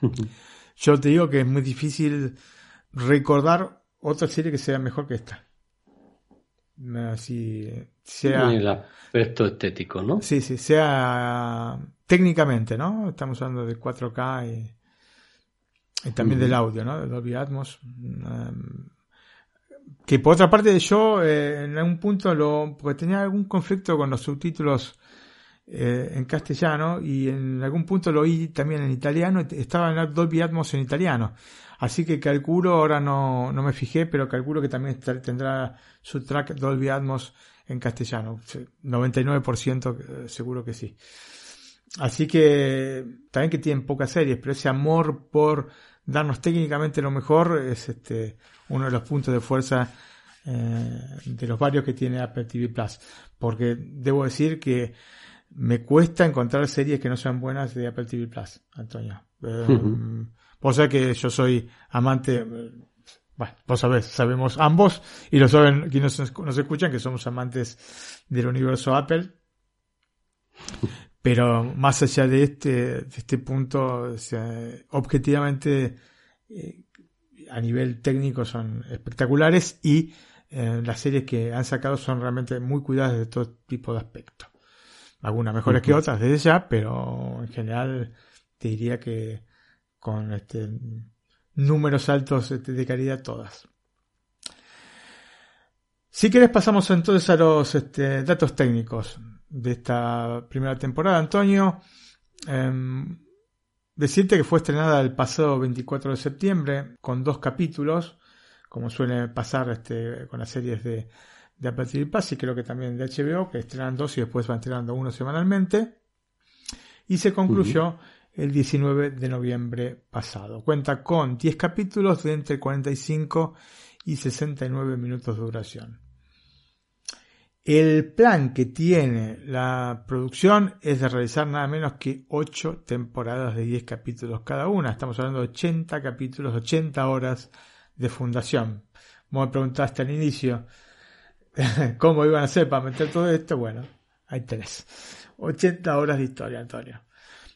Yo te digo que es muy difícil recordar otra serie que sea mejor que esta. Así sea. el aspecto estético, ¿no? Sí, sí, sea técnicamente, ¿no? Estamos hablando de 4K y, también del audio, ¿no? De Dolby Atmos. Um, que por otra parte yo eh, en algún punto lo porque tenía algún conflicto con los subtítulos eh, en castellano y en algún punto lo oí también en italiano estaba en Dolby Atmos en italiano Así que calculo, ahora no, no me fijé, pero calculo que también tendrá su track Dolby Atmos en castellano. 99% eh, seguro que sí. Así que también que tienen pocas series, pero ese amor por darnos técnicamente lo mejor es este uno de los puntos de fuerza eh, de los varios que tiene Apple TV Plus. Porque debo decir que me cuesta encontrar series que no sean buenas de Apple TV Plus, Antonio. Eh, Vos sabés que yo soy amante, bueno, vos sabés, sabemos ambos, y lo saben quienes nos, escuchan, que somos amantes del universo Apple. Pero más allá de este, de este punto, objetivamente, eh, a nivel técnico son espectaculares y eh, las series que han sacado son realmente muy cuidadas de todo tipo de aspectos. Algunas mejores que otras desde ya, pero en general te diría que con este, números altos este, de calidad todas. Si querés pasamos entonces a los este, datos técnicos de esta primera temporada, Antonio. Em, decirte que fue estrenada el pasado 24 de septiembre con dos capítulos, como suele pasar este, con las series de, de Apple TV y creo que también de HBO, que estrenan dos y después van estrenando uno semanalmente. Y se concluyó el 19 de noviembre pasado. Cuenta con 10 capítulos de entre 45 y 69 minutos de duración. El plan que tiene la producción es de realizar nada menos que 8 temporadas de 10 capítulos cada una. Estamos hablando de 80 capítulos, 80 horas de fundación. Vos me preguntaste al inicio cómo iban a hacer para meter todo esto. Bueno, hay tres. 80 horas de historia, Antonio.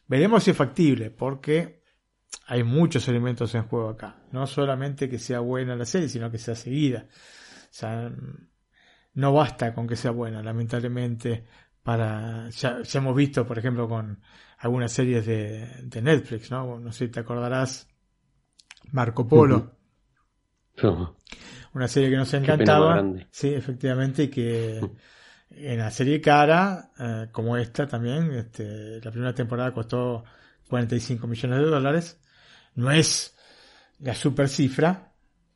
Veremos si es factible, porque hay muchos elementos en juego acá. No solamente que sea buena la serie, sino que sea seguida. O sea, no basta con que sea buena, lamentablemente. Para, ya, hemos visto, por ejemplo, con algunas series de, de, Netflix, ¿no? No sé si te acordarás, Marco Polo. Una serie que nos encantaba. Sí, efectivamente, y que en la serie cara, eh, como esta también, este, la primera temporada costó 45 millones de dólares. No es la super cifra,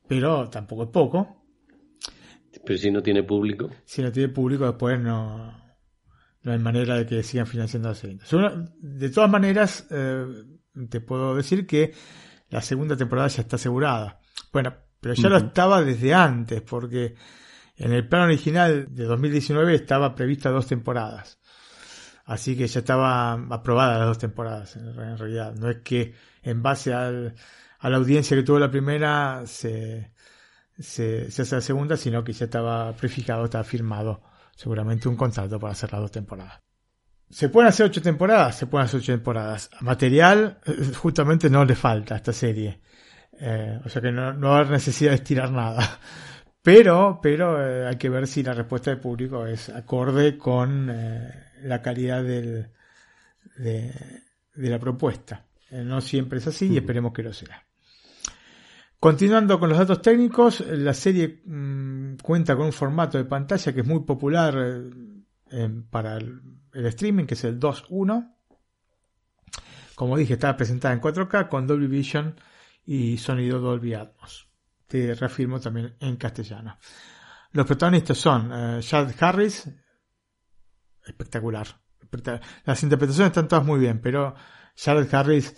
pero tampoco es poco. Pero si no tiene público. Si no tiene público, después no, no hay manera de que sigan financiando la segunda. De todas maneras, eh, te puedo decir que la segunda temporada ya está asegurada. Bueno, pero ya lo estaba desde antes, porque en el plan original de 2019 estaba prevista dos temporadas. Así que ya estaba aprobada las dos temporadas, en realidad. No es que en base al, a la audiencia que tuvo la primera se, se, hace la segunda, sino que ya estaba prefijado, estaba firmado seguramente un contrato para hacer las dos temporadas. ¿Se pueden hacer ocho temporadas? Se pueden hacer ocho temporadas. Material justamente no le falta a esta serie. Eh, o sea que no, no va a haber necesidad de estirar nada. Pero, pero eh, hay que ver si la respuesta del público es acorde con la calidad del, de, de la propuesta. no siempre es así y esperemos que lo sea. Continuando con los datos técnicos, la serie mm, cuenta con un formato de pantalla que es muy popular eh, para el, streaming, que es el 2.1. Como dije, está presentada en 4K con Dolby Vision y sonido Dolby Atmos. Te reafirmo también en castellano. Los protagonistas son uh, Harris, espectacular. Las interpretaciones están todas muy bien, pero Jared Harris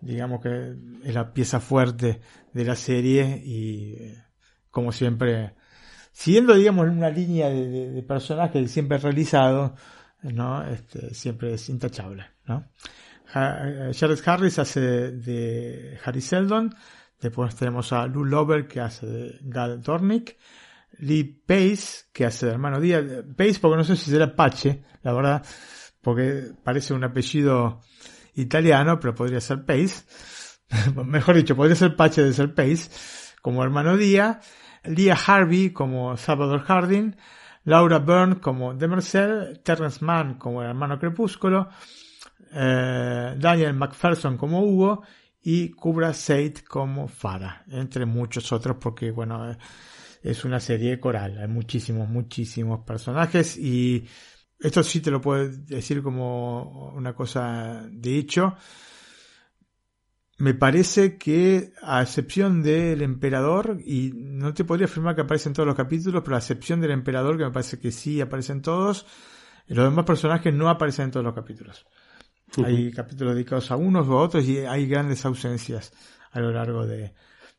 digamos que es la pieza fuerte de la serie y como siempre siguiendo digamos una línea de, de, personajes siempre realizado no este, siempre es intachable no Jared Harris hace de, Harry Seldon después tenemos a Lou Lover que hace de Gal Dornick Lee Pace que hace de hermano Díaz Pace porque no sé si será Pache la verdad porque parece un apellido italiano, pero podría ser Pace. Mejor dicho, podría ser Pache de ser Pace, como hermano Día. Leah Harvey como Salvador Harding. Laura Byrne como Demerzel. Terrence Mann como el hermano Crepúsculo. Eh, Daniel McPherson como Hugo. Y Kubra Said como Farah. Entre muchos otros, porque bueno, es una serie coral. Hay muchísimos, muchísimos personajes y esto sí te lo puedo decir como una cosa de hecho. Me parece que, a excepción del emperador, y no te podría afirmar que aparece en todos los capítulos, pero a excepción del emperador, que me parece que sí aparecen todos, los demás personajes no aparecen en todos los capítulos. Hay capítulos dedicados a unos o a otros y hay grandes ausencias a lo largo de,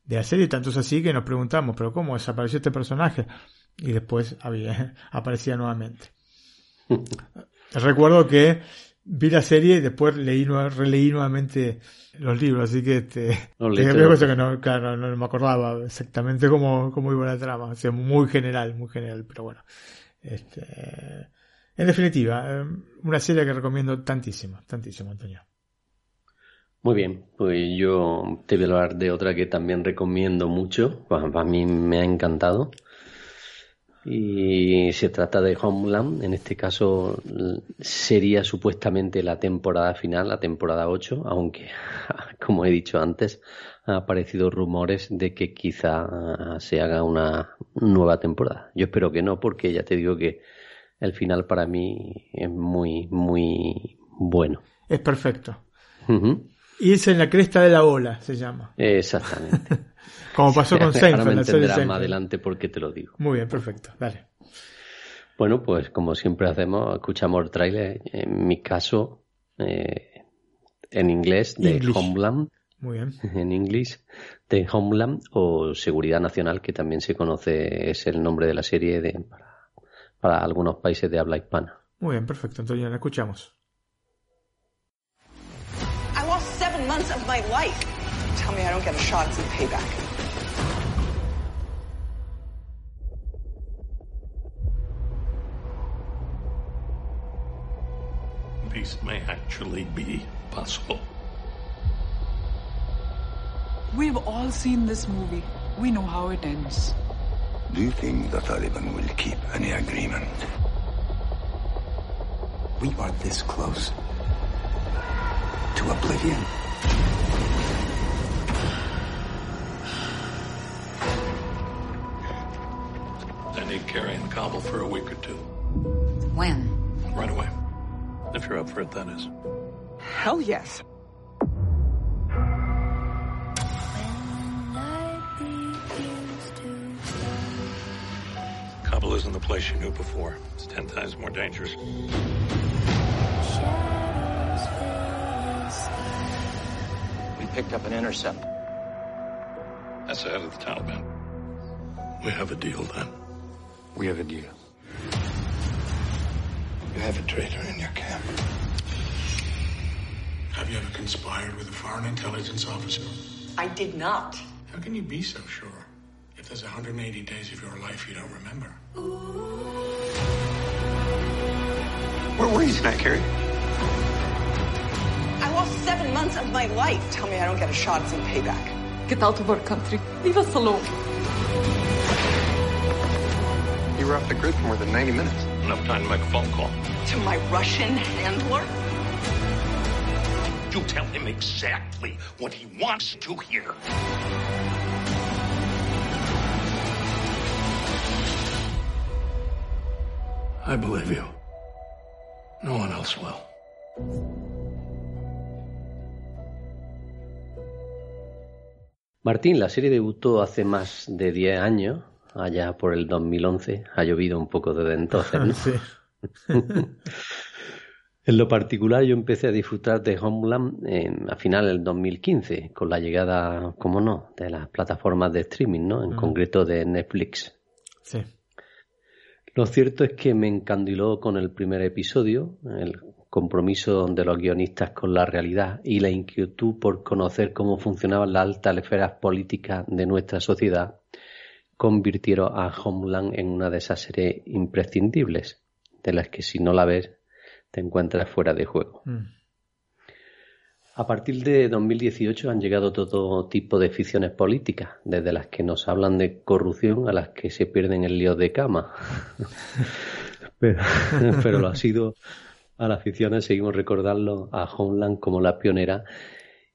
de la serie. Tanto es así que nos preguntamos, pero ¿cómo desapareció este personaje? Y después había, aparecía nuevamente. Recuerdo que vi la serie y después leí, releí nuevamente los libros, así que este, que no, claro, no me acordaba exactamente cómo, cómo iba la trama, o sea, muy general, muy general, pero bueno. Este, en definitiva, eh, una serie que recomiendo tantísimo, tantísimo, Antonio. Muy bien, pues yo te voy a hablar de otra que también recomiendo mucho, a mí me ha encantado, y se trata de Homeland, en este caso sería supuestamente la temporada final, la temporada 8, aunque, como he dicho antes, ha aparecido rumores de que quizá se haga una nueva temporada. Yo espero que no, porque ya te digo que el final para mí es muy, muy bueno. Es perfecto. Y es en la cresta de la ola, se llama. Exactamente. Como pasó con Seinfeld. Ahora más adelante porque te lo digo. Muy bien, perfecto. Dale. Bueno, pues como siempre hacemos, escuchamos el trailer. En mi caso, eh, en inglés, de Homeland. Muy bien. En inglés, de Homeland o Seguridad Nacional, que también se conoce, es el nombre de la serie de, para, para algunos países de habla hispana. Muy bien, perfecto. Entonces ya la escuchamos. I lost seven months of my life. Tell me I don't get a shot at some payback. peace may actually be possible. We've all seen this movie. We know how it ends. Do you think the Taliban will keep any agreement? We are this close to oblivion. I need Carrie in Kabul for a week or two. When? Right away. If you're up for it, that is. Hell yes. Isn't the place you knew before. It's ten times more dangerous. We picked up an intercept. That's the head of the Taliban. We have a deal then. We have a deal. You have a traitor in your camp. Have you ever conspired with a foreign intelligence officer? I did not. How can you be so sure? If there's 180 days of your life you don't remember. Where were you tonight, Carrie? I lost seven months of my life. Tell me I don't get a shot at some payback. Get out of our country. Leave us alone. You were off the grid for more than 90 minutes. Enough time to make a phone call. To my Russian handler? You tell him exactly what he wants to hear. I believe you. No one else will. Martín, la serie debutó hace más de 10 años, allá por el 2011. Ha llovido un poco desde entonces, ¿no? Sí. En lo particular, yo empecé a disfrutar de Homeland en- a finales del 2015, con la llegada, como no, de las plataformas de streaming, ¿no? En Mm. concreto de Netflix. Sí. Lo cierto es que me encandiló con el primer episodio, el compromiso de los guionistas con la realidad y la inquietud por conocer cómo funcionaban las altas esferas políticas de nuestra sociedad, convirtieron a Homeland en una de esas series imprescindibles, de las que si no la ves te encuentras fuera de juego. Mm. A partir de 2018 han llegado todo tipo de ficciones políticas, desde las que nos hablan de corrupción a las que se pierden en líos de cama. pero, pero lo ha sido a las ficciones, seguimos recordando a Homeland como la pionera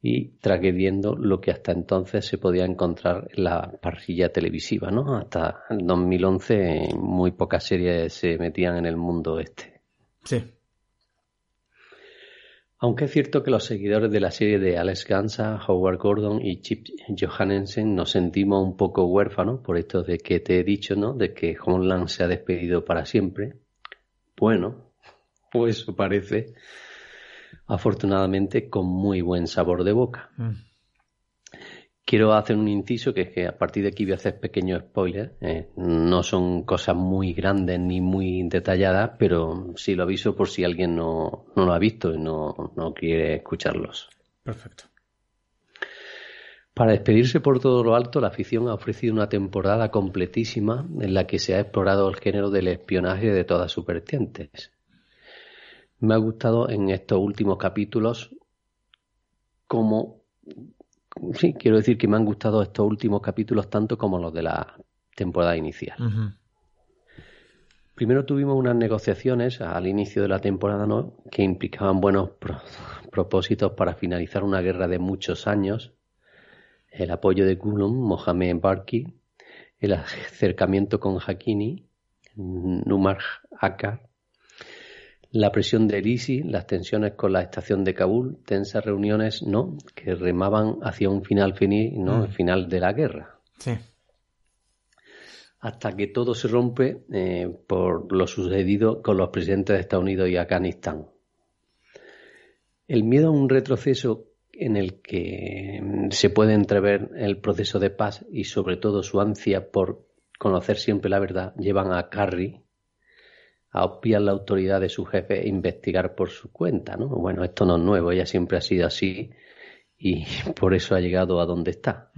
y tragediendo lo que hasta entonces se podía encontrar en la parrilla televisiva, ¿no? Hasta el 2011 muy pocas series se metían en el mundo este. Sí. Aunque es cierto que los seguidores de la serie de Alex Gansa, Howard Gordon y Chip Johannessen nos sentimos un poco huérfanos por esto de que te he dicho, ¿no? De que Homeland se ha despedido para siempre. Bueno, pues eso parece. Afortunadamente con muy buen sabor de boca. Mm. Quiero hacer un inciso que es que a partir de aquí voy a hacer pequeños spoilers. eh, no son cosas muy grandes ni muy detalladas, pero sí lo aviso por si alguien no, no lo ha visto y no, no quiere escucharlos. Perfecto. Para despedirse por todo lo alto, la afición ha ofrecido una temporada completísima en la que se ha explorado el género del espionaje de todas sus vertientes. Me ha gustado en estos últimos capítulos como sí, quiero decir que me han gustado estos últimos capítulos tanto como los de la temporada inicial. Primero tuvimos unas negociaciones al inicio de la temporada ¿no? que implicaban buenos pro- propósitos para finalizar una guerra de muchos años, el apoyo de Gulum, Mohamed Barki, el acercamiento con Hakini, Numar Akkar, la presión de Elisi, las tensiones con la estación de Kabul, tensas reuniones no que remaban hacia un final feliz, no Mm. el final de la guerra Sí. hasta que todo se rompe eh, por lo sucedido con los presidentes de Estados Unidos y Afganistán. El miedo a un retroceso en el que mm, se puede entrever el proceso de paz y sobre todo su ansia por conocer siempre la verdad llevan a Carrie a obviar la autoridad de su jefe e investigar por su cuenta, ¿no? Bueno, esto no es nuevo, ella siempre ha sido así y por eso ha llegado a donde está.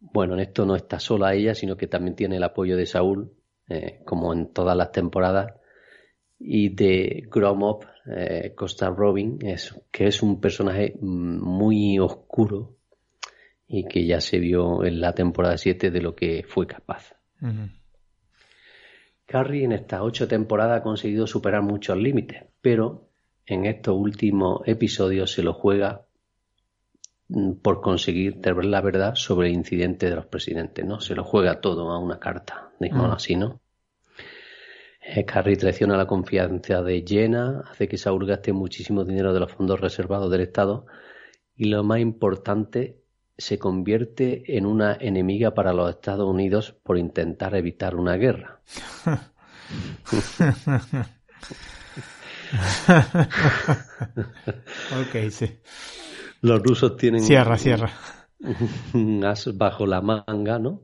Bueno, en esto no está sola ella, sino que también tiene el apoyo de Saúl, eh, como en todas las temporadas, y de Gromov, eh, Costa Robin, es, que es un personaje mm, muy oscuro y que ya se vio en la temporada 7 de lo que fue capaz. Carrie en estas ocho temporadas ha conseguido superar muchos límites, pero en estos últimos episodios se lo juega mm, por conseguir ver la verdad sobre el incidente de los presidentes, ¿no? Se lo juega todo a una carta, digamos Mm. así, ¿no? Eh, Carrie traiciona la confianza de Jenna, hace que Saúl gaste muchísimo dinero de los fondos reservados del Estado y lo más importante, se convierte en una enemiga para los Estados Unidos por intentar evitar una guerra. ok, sí. Los rusos tienen Cierra, cierra. un as bajo la manga, ¿no?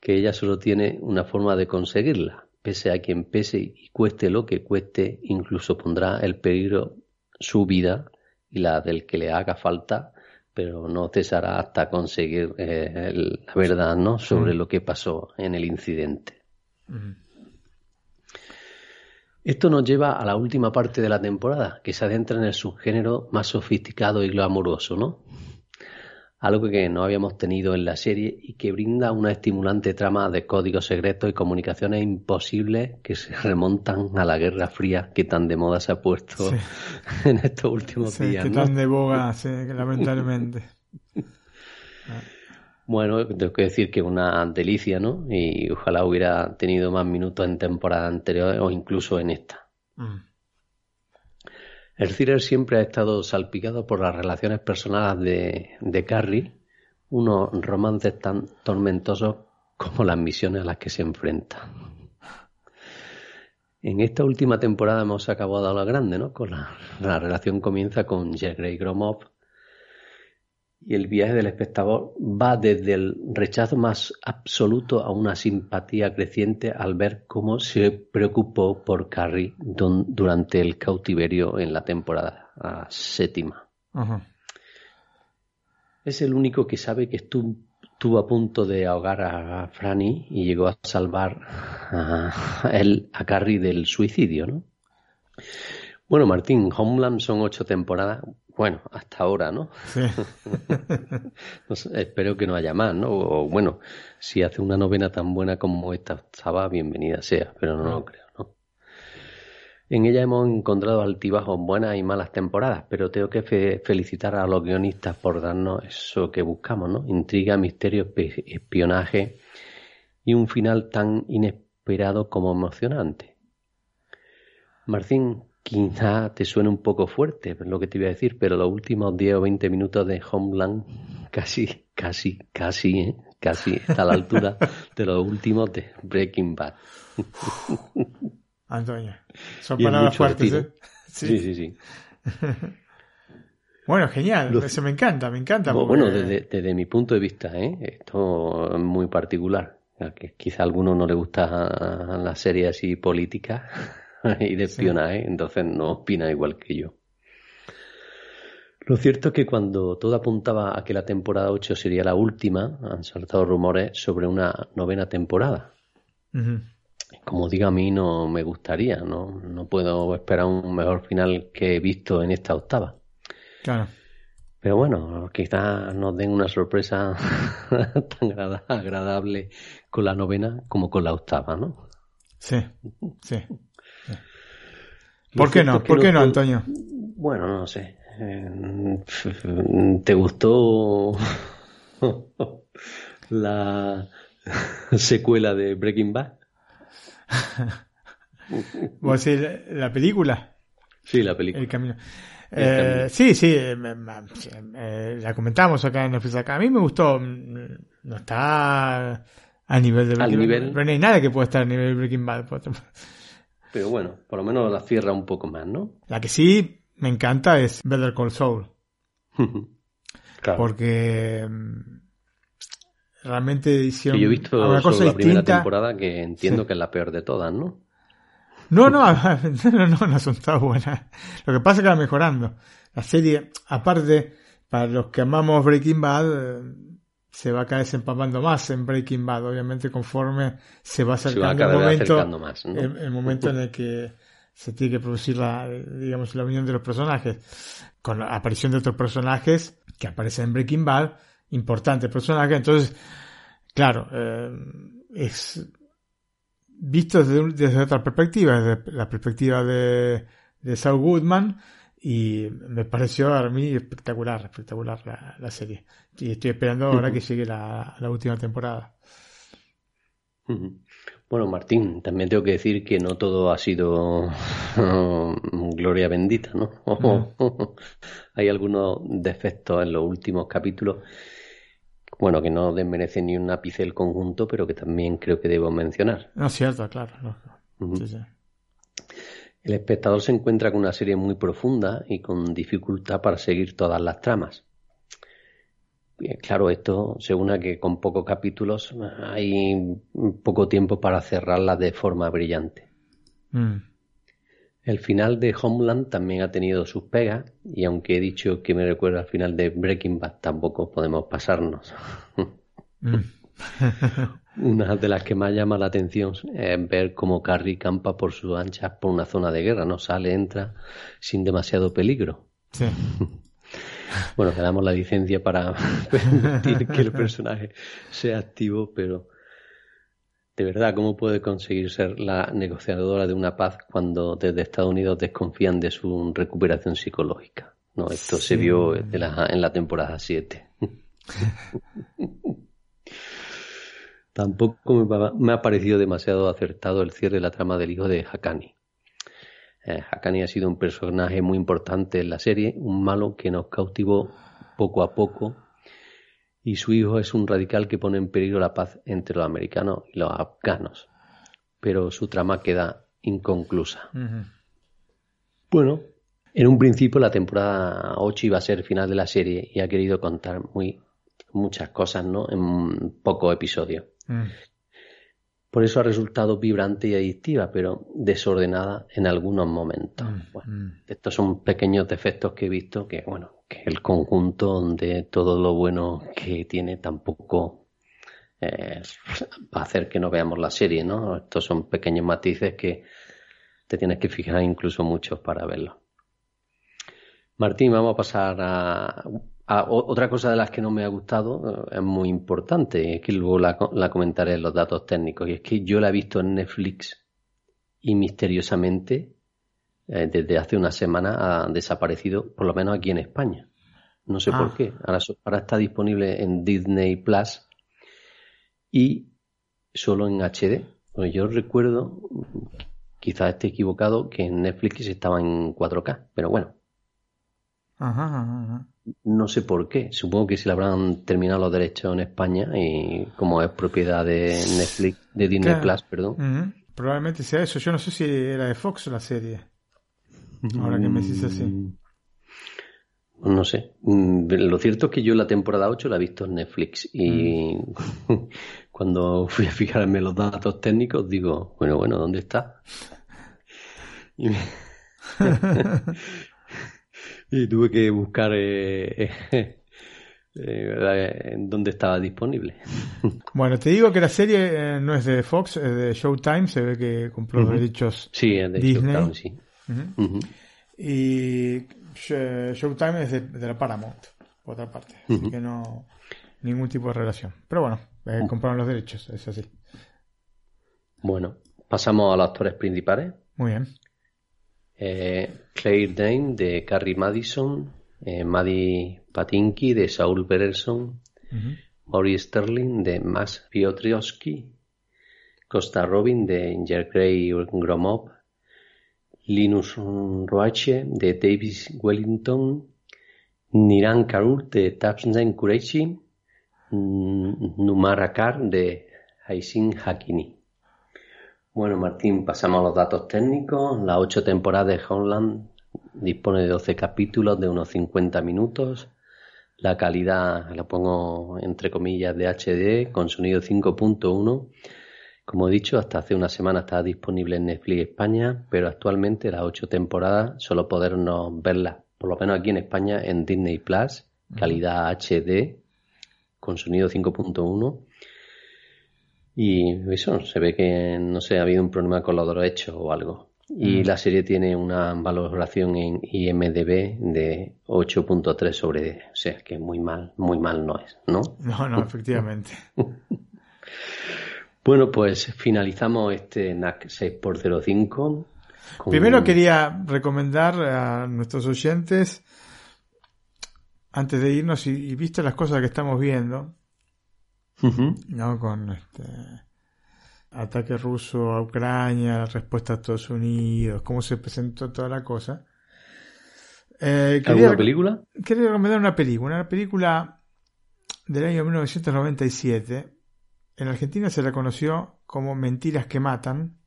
Que ella solo tiene una forma de conseguirla. pese a quien pese y cueste lo que cueste, incluso pondrá el peligro su vida y la del que le haga falta, pero no cesará hasta conseguir eh, la verdad ¿no? sobre lo que pasó en el incidente. Esto nos lleva a la última parte de la temporada, que se adentra en el subgénero más sofisticado y glamuroso, ¿no? Algo que no habíamos tenido en la serie y que brinda una estimulante trama de códigos secretos y comunicaciones imposibles que se remontan a la Guerra Fría que tan de moda se ha puesto en estos últimos días. Que tan de boga, sí, lamentablemente. Bueno, tengo que decir que es una delicia, ¿no? Y ojalá hubiera tenido más minutos en temporada anterior o incluso en esta. Mm. El thriller siempre ha estado salpicado por las relaciones personales de, de Carrie, unos romances tan tormentosos como las misiones a las que se enfrenta. En esta última temporada hemos acabado a lo grande, ¿no? Con la, la relación comienza con Jack Grey Gromov y el viaje del espectador va desde el rechazo más absoluto a una simpatía creciente al ver cómo se preocupó por Carrie durante el cautiverio en la temporada séptima. Es el único que sabe que estuvo, a punto de ahogar a Franny y llegó a salvar a, él, a Carrie del suicidio, ¿no? Bueno, Martín, Homeland son ocho temporadas. Bueno, hasta ahora, ¿no? Sí. espero que no haya más, ¿no? O bueno, si hace una novena tan buena como esta octava, bienvenida sea, pero no lo ah. creo, ¿no? En ella hemos encontrado altibajos buenas y malas temporadas, pero tengo que felicitar a los guionistas por darnos eso que buscamos, ¿no? Intriga, misterio, espionaje y un final tan inesperado como emocionante. Martín, Quizá te suene un poco fuerte lo que te iba a decir, pero los últimos 10 o 20 minutos de Homeland casi, casi, casi, ¿eh? casi está a la altura de los últimos de Breaking Bad. Antonio, son palabras fuertes, ¿eh? Sí, sí, sí. bueno, genial, eso me encanta, me encanta. Bueno, desde, mi punto de vista, ¿eh? esto es muy particular. Que quizá a alguno no le gusta la serie así política y de espionaje, entonces no opina igual que yo. Lo cierto es que cuando todo apuntaba a que la temporada 8 sería la última, han saltado rumores sobre una novena temporada. Como diga a mí, no me gustaría, ¿no? No puedo esperar un mejor final que he visto en esta octava. Claro. Pero bueno, quizás nos den una sorpresa tan agradable con la novena como con la octava, ¿no? Sí, sí. ¿Por qué no? ¿Por qué no, Antonio? Bueno, no sé. Eh, ¿Te gustó la secuela de Breaking Bad? ¿Vos decís la película? Sí, la película. El camino. Eh, sí, sí, eh, la comentamos acá en Acá. A mí me gustó. No está a nivel de Breaking Bad. Pero no hay nada que pueda estar a nivel de Breaking Bad. Pero bueno, por lo menos la cierra un poco más, ¿no? La que sí me encanta es Better Call Saul. Porque mm, realmente hicieron yo he visto una cosa la primera temporada que entiendo que es la peor de todas, ¿no? No, no, no, no, no son todas buenas. Lo que pasa es que va mejorando. La serie, aparte, para los que amamos Breaking Bad, se va a caer desempapando más en Breaking Bad, obviamente conforme se va acercando el momento, más, el, momento en el que se tiene que producir la, digamos, la unión de los personajes, con la aparición de otros personajes que aparecen en Breaking Bad, importantes personajes, entonces, claro, eh, es visto desde, desde, otra perspectiva, desde la perspectiva de, de Saul Goodman, y me pareció a mí espectacular, espectacular la, serie. Y estoy esperando ahora que llegue la, última temporada. Bueno, Martín, también tengo que decir que no todo ha sido gloria bendita, ¿no? Hay algunos defectos en los últimos capítulos, bueno, que no desmerecen ni un ápice el conjunto, pero que también creo que debo mencionar. No, cierto, claro. sí, sí. El espectador se encuentra con una serie muy profunda y con dificultad para seguir todas las tramas. claro, esto se une a que con pocos capítulos hay poco tiempo para cerrarla de forma brillante. Mm. El final de Homeland también ha tenido sus pegas y aunque he dicho que me recuerda al final de Breaking Bad, tampoco podemos pasarnos. Mm. Una de las que más llama la atención es ver cómo Carrie campa por sus anchas por una zona de guerra, no sale, entra sin demasiado peligro. Sí. Bueno, le damos la licencia para permitir que el personaje sea activo, pero de verdad, ¿cómo puede conseguir ser la negociadora de una paz cuando desde Estados Unidos desconfían de su recuperación psicológica? No, esto se vio en la temporada 7. Tampoco me ha parecido demasiado acertado el cierre de la trama del hijo de Hakani. Eh, Hakani ha sido un personaje muy importante en la serie, un malo que nos cautivó poco a poco y su hijo es un radical que pone en peligro la paz entre los americanos y los afganos. Pero su trama queda inconclusa. Bueno, en un principio la temporada 8 iba a ser el final de la serie y ha querido contar muy muchas cosas, ¿no? En pocos episodios. Mm. Por eso ha resultado vibrante y adictiva, pero desordenada en algunos momentos. Mm, mm. Estos son pequeños defectos que he visto que, bueno, que el conjunto de todo lo bueno que tiene tampoco eh, va a hacer que no veamos la serie, ¿no? Estos son pequeños matices que te tienes que fijar incluso mucho para verlo. Martín, vamos a pasar a Ah, otra cosa de las que no me ha gustado eh, es muy importante, es que luego la, comentaré en los datos técnicos, y es que yo la he visto en Netflix y misteriosamente eh, desde hace una semana ha desaparecido, por lo menos aquí en España. No sé por ah. qué. Ahora, ahora está disponible en Disney Plus y solo en HD. Pues yo recuerdo, quizás esté equivocado, que en Netflix estaba en 4K, pero bueno. Ajá, ajá, no sé por qué. Supongo que si le habrán terminado los derechos en España y como es propiedad de Netflix, de Disney Plus, perdón. Probablemente sea eso. Yo no sé si era de Fox la serie. Ahora que me decís así. Mm, no sé. Mm, lo cierto es que yo la temporada 8 la he visto en Netflix y mm. cuando fui a fijarme los datos técnicos digo, bueno, bueno, ¿dónde está? Y y tuve que buscar eh, eh, en dónde estaba disponible. Bueno, te digo que la serie eh, no es de Fox, es de Showtime, se ve que compró los derechos sí, es de Disney. Showtime, sí. Y Showtime es de, la Paramount, por otra parte, así que no ningún tipo de relación. Pero bueno, compraron los derechos, es así. Bueno, pasamos a los actores principales. Muy bien eh, Claire Dane de Carrie Madison, eh, Maddie Patinky de Saul Berelson, Maurice Sterling de Max Piotrowski, Costa Robin de Inger Gray Gromov, Linus Roache de Davis Wellington, Niran Karur de Tapsnen Kureishi, Numarakar de Haisin Hakini. Bueno, Martín, pasamos a los datos técnicos. La ocho temporadas de Homeland dispone de 12 capítulos de unos 50 minutos. La calidad la pongo entre comillas de HD con sonido 5.1. Como he dicho, hasta hace una semana estaba disponible en Netflix España, pero actualmente las ocho temporadas solo podernos verlas, por lo menos aquí en España, en Disney Plus, calidad HD con sonido 5.1 y eso, se ve que, no sé, ha habido un problema con los derechos o algo. Y mm. la serie tiene una valoración en IMDB de 8.3 sobre O sea, que muy mal, muy mal no es, ¿no? No, no, efectivamente. bueno, pues finalizamos este NAC 6x05. Primero quería recomendar a nuestros oyentes, antes de irnos, y, y visto las cosas que estamos viendo, ¿no? Con este ataque ruso a Ucrania, la respuesta a Estados Unidos, cómo se presentó toda la cosa. Eh, ¿Alguna película? Quería recomendar una película, una película del año 1997. En Argentina se la conoció como Mentiras que Matan.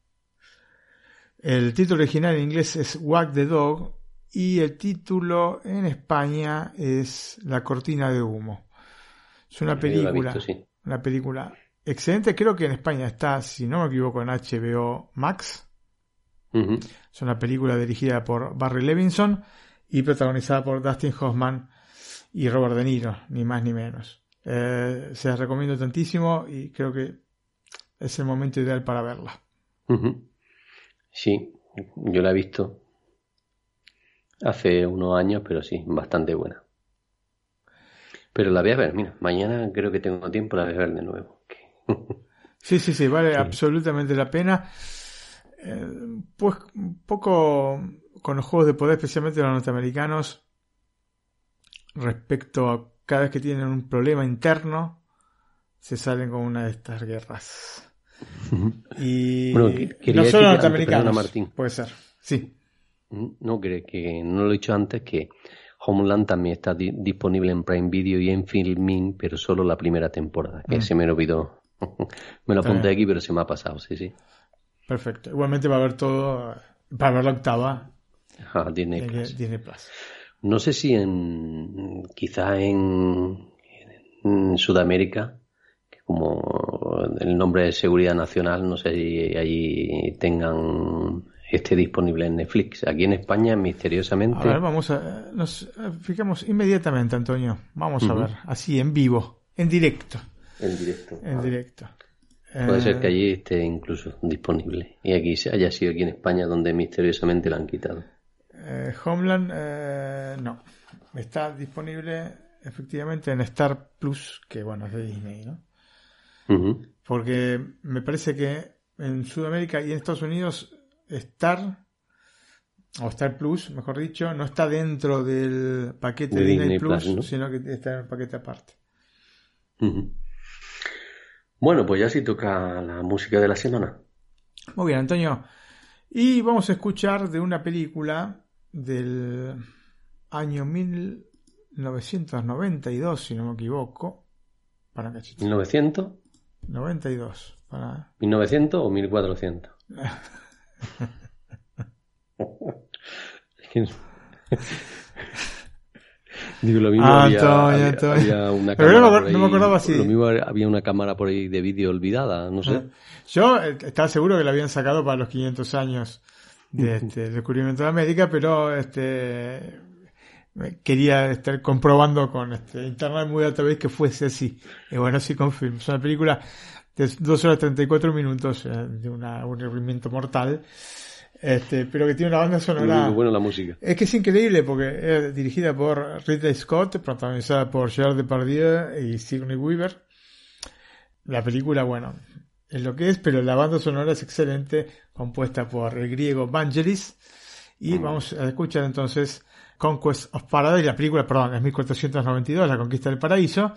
El título original en inglés es Wag the Dog y el título en España es La Cortina de Humo. Es una película, una película excelente. Creo que en España está, si no me equivoco, en HBO Max. Es una película dirigida por Barry Levinson y protagonizada por Dustin Hoffman y Robert De Niro, ni más ni menos. Eh, se la recomiendo tantísimo y creo que es el momento ideal para verla. Sí, yo la he visto hace unos años, pero sí, bastante buena. Pero la voy a ver, mira, mañana creo que tengo tiempo, la voy a ver de nuevo. sí, sí, sí, vale absolutamente la pena. Eh, pues un poco con los juegos de poder, especialmente los norteamericanos, respecto a cada vez que tienen un problema interno, se salen con una de estas guerras. Y no solo norteamericanos, Martín. puede ser, sí. No, creo que no lo he dicho antes que Homeland también está disponible en Prime Video y en Filming, pero solo la primera temporada, que mm. se me olvidó. me lo apunté aquí, pero se me ha pasado, sí, sí. Perfecto. Igualmente va a haber todo, para ver la octava. Disney, Plus. No sé si en, quizá en, Sudamérica, que como el nombre de seguridad nacional, no sé si allí tengan esté disponible en Netflix. Aquí en España, misteriosamente. A ver, vamos a. Nos fijamos inmediatamente, Antonio. Vamos a ver, así, en vivo, en directo. En directo. En directo. Puede ser que eh, allí esté incluso disponible y aquí haya sido aquí en España donde misteriosamente la han quitado. Eh, Homeland, eh, no. Está disponible efectivamente en Star Plus, que bueno, es de Disney, ¿no? Porque me parece que en Sudamérica y en Estados Unidos Star o Star Plus, mejor dicho, no está dentro del paquete de, Disney, Plus, sino que está en el paquete aparte. Bueno, pues ya sí toca la música de la semana. Muy bien, Antonio. Y vamos a escuchar de una película del año 1992, si no me equivoco. Para ¿1900? 92. Para... ¿1900 o 1400? Digo, lo mismo había, una cámara no, me, acordaba si... Lo mismo había una cámara por ahí de vídeo olvidada, no sé. Yo eh, estaba seguro que la habían sacado para los 500 años de este, descubrimiento de América, pero este quería estar comprobando con este internet muy alta vez que fuese así. Y bueno, sí confirmo. Es una película de 2 horas 34 minutos, eh, de un aburrimiento mortal. Este, pero que tiene una banda sonora. Muy buena la música. Es que es increíble porque es dirigida por Ridley Scott, protagonizada por Gerard Depardieu y Sigourney Weaver. La película, bueno, es lo que es, pero la banda sonora es excelente, compuesta por el griego Vangelis. Y mm. vamos a escuchar entonces Conquest of Paradise, la película, perdón, es 1492, La Conquista del Paraíso.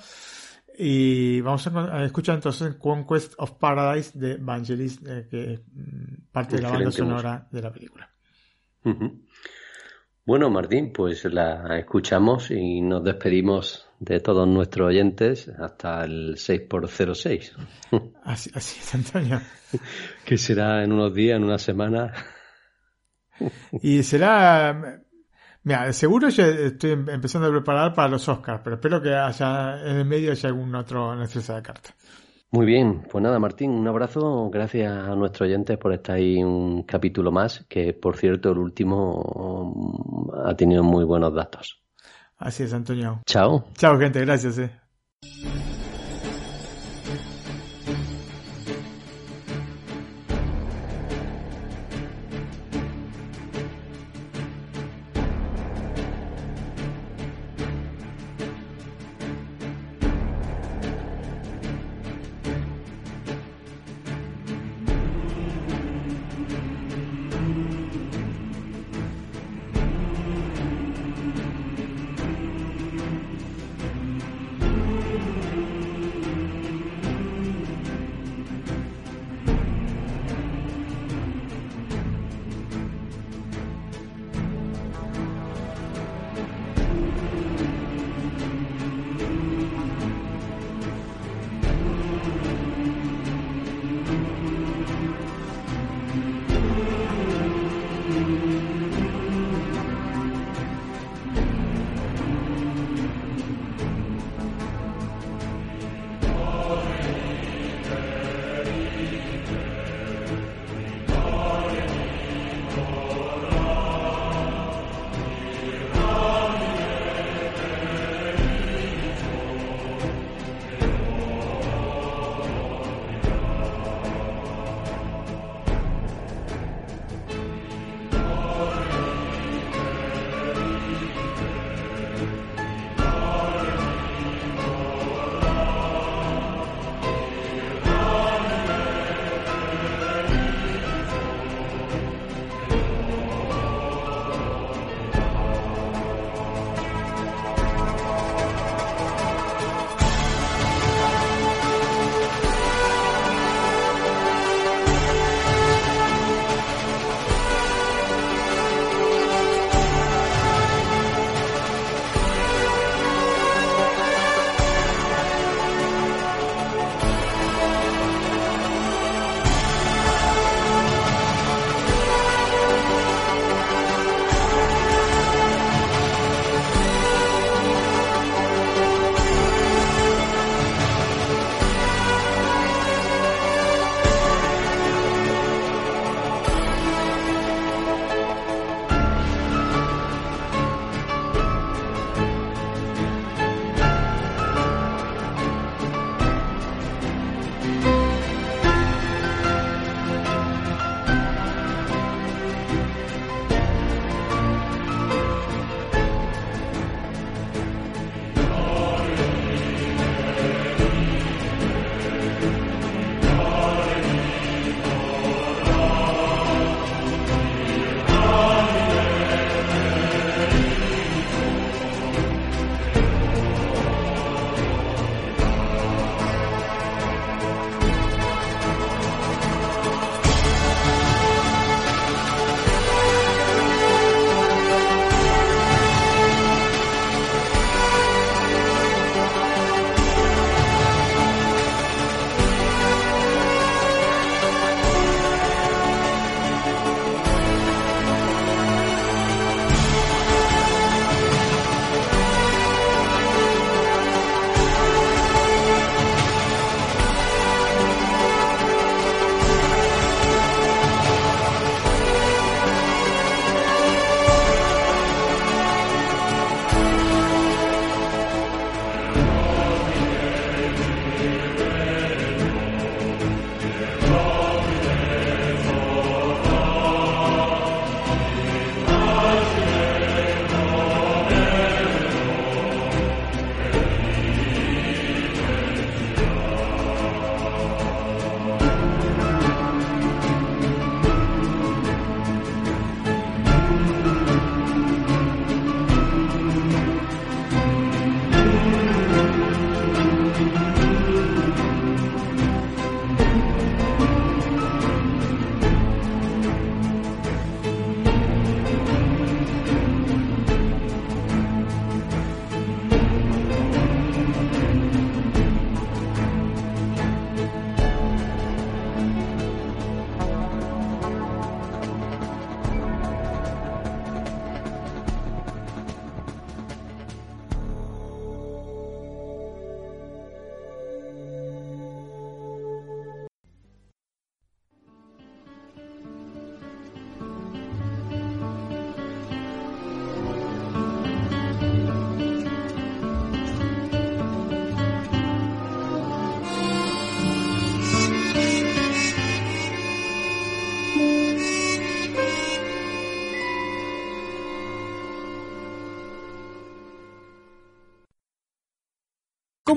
Y vamos a, escuchar entonces Conquest of Paradise de Vangelis, eh, que es mm, parte de la banda sonora de la película. Bueno, Martín, pues la escuchamos y nos despedimos de todos nuestros oyentes hasta el 6x06. Así, así es, Antonio. que será en unos días, en una semana. y será Mira, seguro ya estoy em-, empezando a preparar para los Oscars, pero espero que haya en el medio haya algún otro necesidad de carta. Muy bien, pues nada, Martín, un abrazo. Gracias a nuestros oyentes por estar ahí un capítulo más, que por cierto, el último mm, ha tenido muy buenos datos. Así es, Antonio. Chao. Chao, gente, gracias. Eh.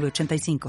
906985.